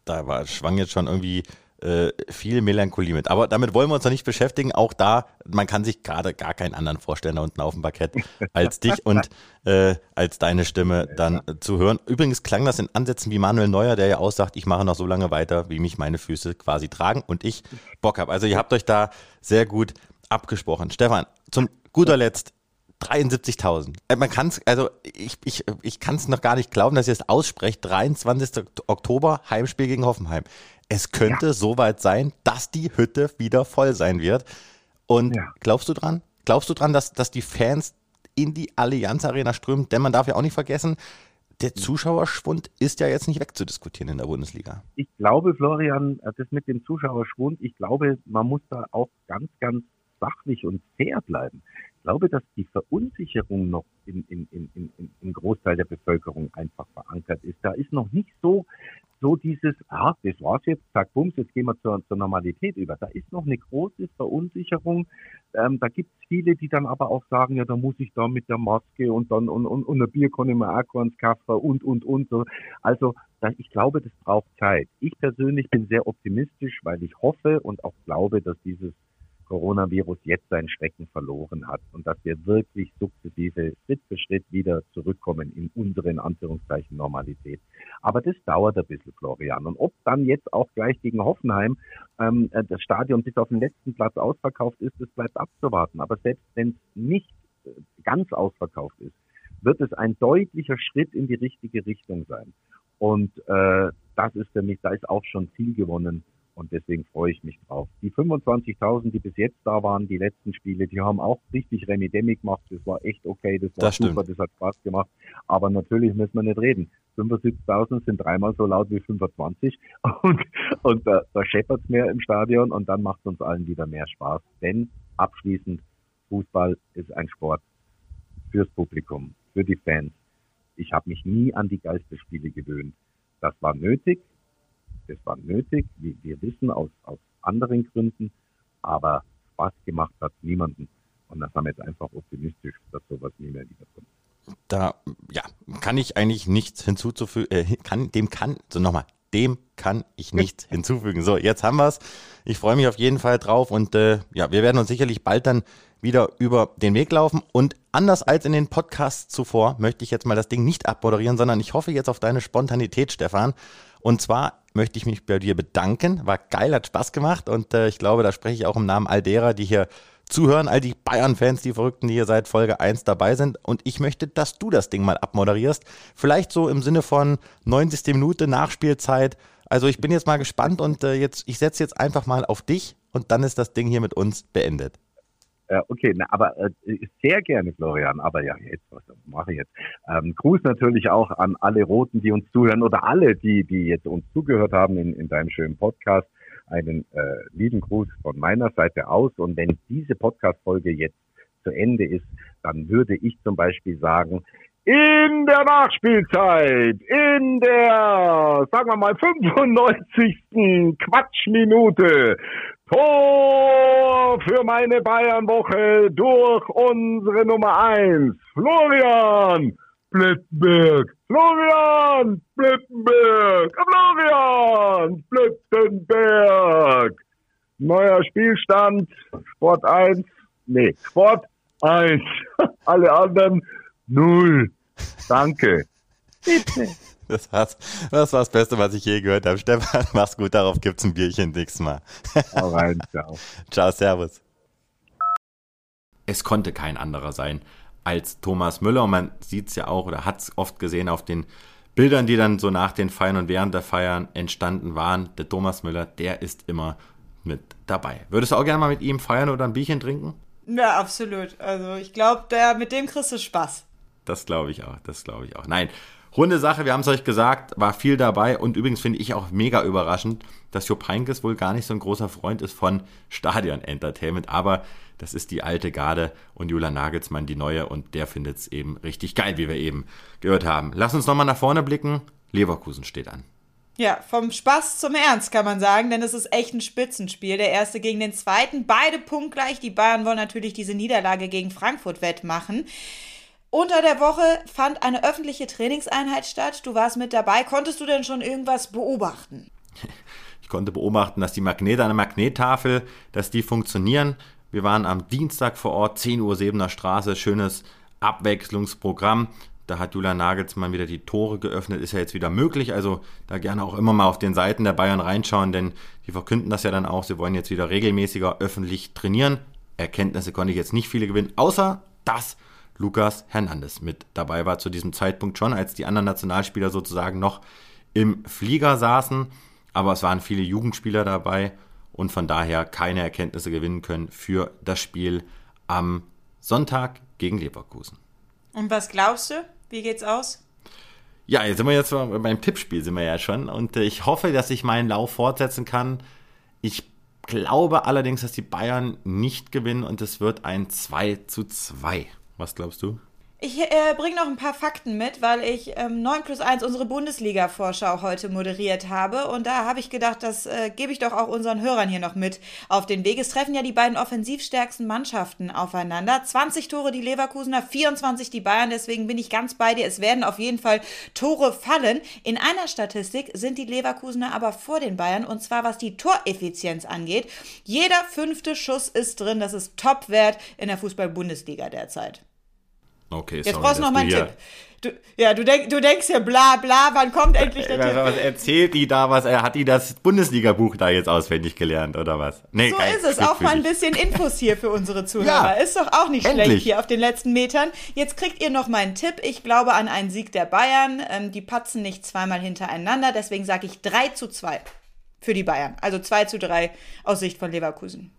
Da war, schwang jetzt schon irgendwie äh, viel Melancholie mit. Aber damit wollen wir uns noch nicht beschäftigen. Auch da, man kann sich gerade gar keinen anderen vorstellen da unten auf dem Parkett <laughs> als dich und äh, als deine Stimme dann äh, zu hören. Übrigens klang das in Ansätzen wie Manuel Neuer, der ja aussagt, ich mache noch so lange weiter, wie mich meine Füße quasi tragen und ich Bock habe. Also ihr habt euch da sehr gut abgesprochen. Stefan, zum guter Letzt, 73.000. Äh, man kann es, also ich, ich, ich kann es noch gar nicht glauben, dass ihr es aussprecht. 23. Oktober, Heimspiel gegen Hoffenheim. Es könnte ja. soweit sein, dass die Hütte wieder voll sein wird. Und ja. glaubst du dran? Glaubst du dran, dass, dass die Fans in die Allianz Arena strömen? Denn man darf ja auch nicht vergessen, der Zuschauerschwund ist ja jetzt nicht wegzudiskutieren in der Bundesliga. Ich glaube, Florian, das mit dem Zuschauerschwund, ich glaube, man muss da auch ganz, ganz sachlich und fair bleiben. Ich glaube, dass die Verunsicherung noch in, in, in, in, im Großteil der Bevölkerung einfach verankert ist. Da ist noch nicht so, so dieses, ah, das war's jetzt, zack, bums, jetzt gehen wir zur, zur Normalität über. Da ist noch eine große Verunsicherung. Ähm, da gibt es viele, die dann aber auch sagen, ja, da muss ich da mit der Maske und dann und, und, und ein Bier kann ich mir auch ins Kaffee und, und, und. So. Also ich glaube, das braucht Zeit. Ich persönlich bin sehr optimistisch, weil ich hoffe und auch glaube, dass dieses Coronavirus jetzt seinen Schrecken verloren hat und dass wir wirklich sukzessive Schritt für Schritt wieder zurückkommen in unsere, in Anführungszeichen, Normalität. Aber das dauert ein bisschen, Florian. Und ob dann jetzt auch gleich gegen Hoffenheim ähm, äh, das Stadion bis auf den letzten Platz ausverkauft ist, das bleibt abzuwarten. Aber selbst wenn es nicht äh, ganz ausverkauft ist, wird es ein deutlicher Schritt in die richtige Richtung sein. Und äh, das ist für mich, da ist auch schon viel gewonnen Und deswegen freue ich mich drauf. Die 25.000, die bis jetzt da waren, die letzten Spiele, die haben auch richtig Remi Demi gemacht. Das war echt okay, das war Das super, stimmt. das hat Spaß gemacht. Aber natürlich müssen wir nicht reden. 75.000 sind dreimal so laut wie 25 <laughs> und, und da, da scheppert's mehr im Stadion und dann macht uns allen wieder mehr Spaß. Denn abschließend, Fußball ist ein Sport fürs Publikum, für die Fans. Ich habe mich nie an die Geisterspiele gewöhnt. Das war nötig, das war nötig, wie wir wissen, aus, aus anderen Gründen, aber Spaß gemacht hat niemanden. Und das haben wir jetzt einfach optimistisch, dass sowas nie mehr wiederkommt. Da, ja, kann ich eigentlich nichts hinzuzufügen, äh, kann, dem kann, so nochmal, dem kann ich nichts <laughs> hinzufügen. So, jetzt haben wir's. Ich freue mich auf jeden Fall drauf und äh, ja, wir werden uns sicherlich bald dann wieder über den Weg laufen. Und anders als in den Podcasts zuvor, möchte ich jetzt mal das Ding nicht abmoderieren, sondern ich hoffe jetzt auf deine Spontanität, Stefan. Und zwar möchte ich mich bei dir bedanken. War geil, hat Spaß gemacht und äh, ich glaube, da spreche ich auch im Namen all derer, die hier zuhören, all die Bayern-Fans, die Verrückten, die hier seit Folge 1 dabei sind. Und ich möchte, dass du das Ding mal abmoderierst. Vielleicht so im Sinne von 90. Minute Nachspielzeit. Also ich bin jetzt mal gespannt und äh, jetzt, ich setze jetzt einfach mal auf dich und dann ist das Ding hier mit uns beendet. Äh, okay, na, aber äh, sehr gerne, Florian. Aber ja, jetzt, was mache ich jetzt? Ähm, Gruß natürlich auch an alle Roten, die uns zuhören oder alle, die, die jetzt uns zugehört haben in, in deinem schönen Podcast. Einen äh, lieben Gruß von meiner Seite aus. Und wenn diese Podcast-Folge jetzt zu Ende ist, dann würde ich zum Beispiel sagen, in der Nachspielzeit, in der, sagen wir mal, 95. Quatschminute, Tor für meine Bayernwoche durch unsere Nummer eins, Florian Blittenberg. Florian Blittenberg. Florian Blittenberg. Neuer Spielstand, Sport 1, nee, Sport 1. <laughs> Alle anderen null. Danke. <laughs> Das, war's, das war das Beste, was ich je gehört habe. Stefan, <laughs> mach's gut, darauf gibt's ein Bierchen nächstes Mal. Hau rein, <laughs> ciao. Ciao, Servus. Es konnte kein anderer sein als Thomas Müller. Und man sieht es ja auch oder hat es oft gesehen auf den Bildern, die dann so nach den Feiern und während der Feiern entstanden waren. Der Thomas Müller, der ist immer mit dabei. Würdest du auch gerne mal mit ihm feiern oder ein Bierchen trinken? Ja, absolut. Also ich glaube, der mit dem kriegst du Spaß. Das glaube ich auch, das glaube ich auch. Nein, runde Sache, wir haben es euch gesagt, war viel dabei und übrigens finde ich auch mega überraschend, dass Jupp Heynckes wohl gar nicht so ein großer Freund ist von Stadion Entertainment, aber das ist die alte Garde und Julian Nagelsmann die neue und der findet es eben richtig geil, wie wir eben gehört haben. Lass uns nochmal nach vorne blicken. Leverkusen steht an. Ja, vom Spaß zum Ernst kann man sagen, denn es ist echt ein Spitzenspiel. Der erste gegen den zweiten, beide punktgleich. Die Bayern wollen natürlich diese Niederlage gegen Frankfurt wettmachen. Unter der Woche fand eine öffentliche Trainingseinheit statt. Du warst mit dabei. Konntest du denn schon irgendwas beobachten? Ich konnte beobachten, dass die Magnete an der Magnettafel, dass die funktionieren. Wir waren am Dienstag vor Ort, 10 Uhr Sebener Straße, schönes Abwechslungsprogramm. Da hat Julian Nagelsmann wieder die Tore geöffnet, ist ja jetzt wieder möglich. Also da gerne auch immer mal auf den Seiten der Bayern reinschauen, denn die verkünden das ja dann auch. Sie wollen jetzt wieder regelmäßiger öffentlich trainieren. Erkenntnisse konnte ich jetzt nicht viele gewinnen, außer dass Lukas Hernandez mit dabei war zu diesem Zeitpunkt schon, als die anderen Nationalspieler sozusagen noch im Flieger saßen. Aber es waren viele Jugendspieler dabei und von daher keine Erkenntnisse gewinnen können für das Spiel am Sonntag gegen Leverkusen. Und was glaubst du? Wie geht's aus? Ja, jetzt sind wir jetzt beim Tippspiel sind wir ja schon und äh, ich hoffe, dass ich meinen Lauf fortsetzen kann. Ich glaube allerdings, dass die Bayern nicht gewinnen und es wird ein 2 zu 2. Was glaubst du? Ich äh, bringe noch ein paar Fakten mit, weil ich ähm, 9 plus 1 unsere Bundesliga-Vorschau heute moderiert habe. Und da habe ich gedacht, das äh, gebe ich doch auch unseren Hörern hier noch mit auf den Weg. Es treffen ja die beiden offensivstärksten Mannschaften aufeinander. 20 Tore die Leverkusener, 24 die Bayern. Deswegen bin ich ganz bei dir. Es werden auf jeden Fall Tore fallen. In einer Statistik sind die Leverkusener aber vor den Bayern. Und zwar was die Toreffizienz angeht. Jeder fünfte Schuss ist drin. Das ist Topwert in der Fußball-Bundesliga derzeit. Okay, Jetzt sorry, brauchst du noch mal einen Tipp. Du, ja, du, denk, du denkst ja bla bla, wann kommt endlich der Was, was Tipp? erzählt die da was? Er hat die das Bundesliga-Buch da jetzt auswendig gelernt oder was? Nee, So geil, ist es. Auch mal ein bisschen Infos hier für unsere <laughs> Zuhörer. Ja, ist doch auch nicht schlecht endlich. hier auf den letzten Metern. Jetzt kriegt ihr noch meinen Tipp. Ich glaube an einen Sieg der Bayern. Ähm, die patzen nicht zweimal hintereinander. Deswegen sage ich 3 zu 2. für die Bayern. Also 2 zu 3 aus Sicht von Leverkusen.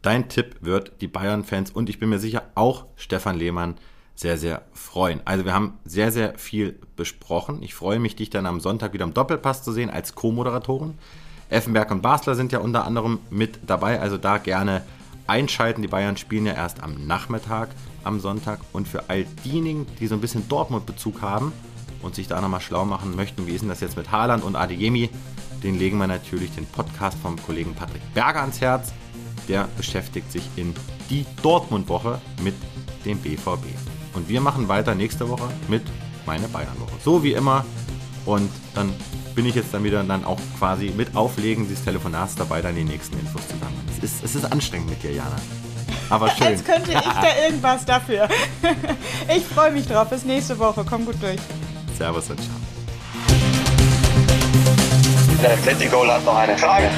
Dein Tipp wird die Bayern-Fans und ich bin mir sicher auch Stefan Lehmann sehr, sehr freuen. Also wir haben sehr, sehr viel besprochen. Ich freue mich, dich dann am Sonntag wieder im Doppelpass zu sehen als Co-Moderatoren. Effenberg und Basler sind ja unter anderem mit dabei, also da gerne einschalten. Die Bayern spielen ja erst am Nachmittag am Sonntag. Und für all diejenigen, die so ein bisschen Dortmund-Bezug haben und sich da nochmal schlau machen möchten, wie ist denn das jetzt mit Haaland und Adeyemi, den legen wir natürlich den Podcast vom Kollegen Patrick Berger ans Herz. Der beschäftigt sich in die Dortmund-Woche mit dem BVB. Und wir machen weiter nächste Woche mit meine Bayern-Woche. So wie immer. Und dann bin ich jetzt dann wieder dann auch quasi mit Auflegen des Telefonats dabei, dann die nächsten Infos zu sammeln. Es ist, es ist anstrengend mit dir, Jana. Aber <laughs> schön. Als könnte ich da irgendwas dafür. <laughs> Ich freue mich drauf. Bis nächste Woche. Komm gut durch. Servus und ciao. Der Atletico hat noch eine Frage.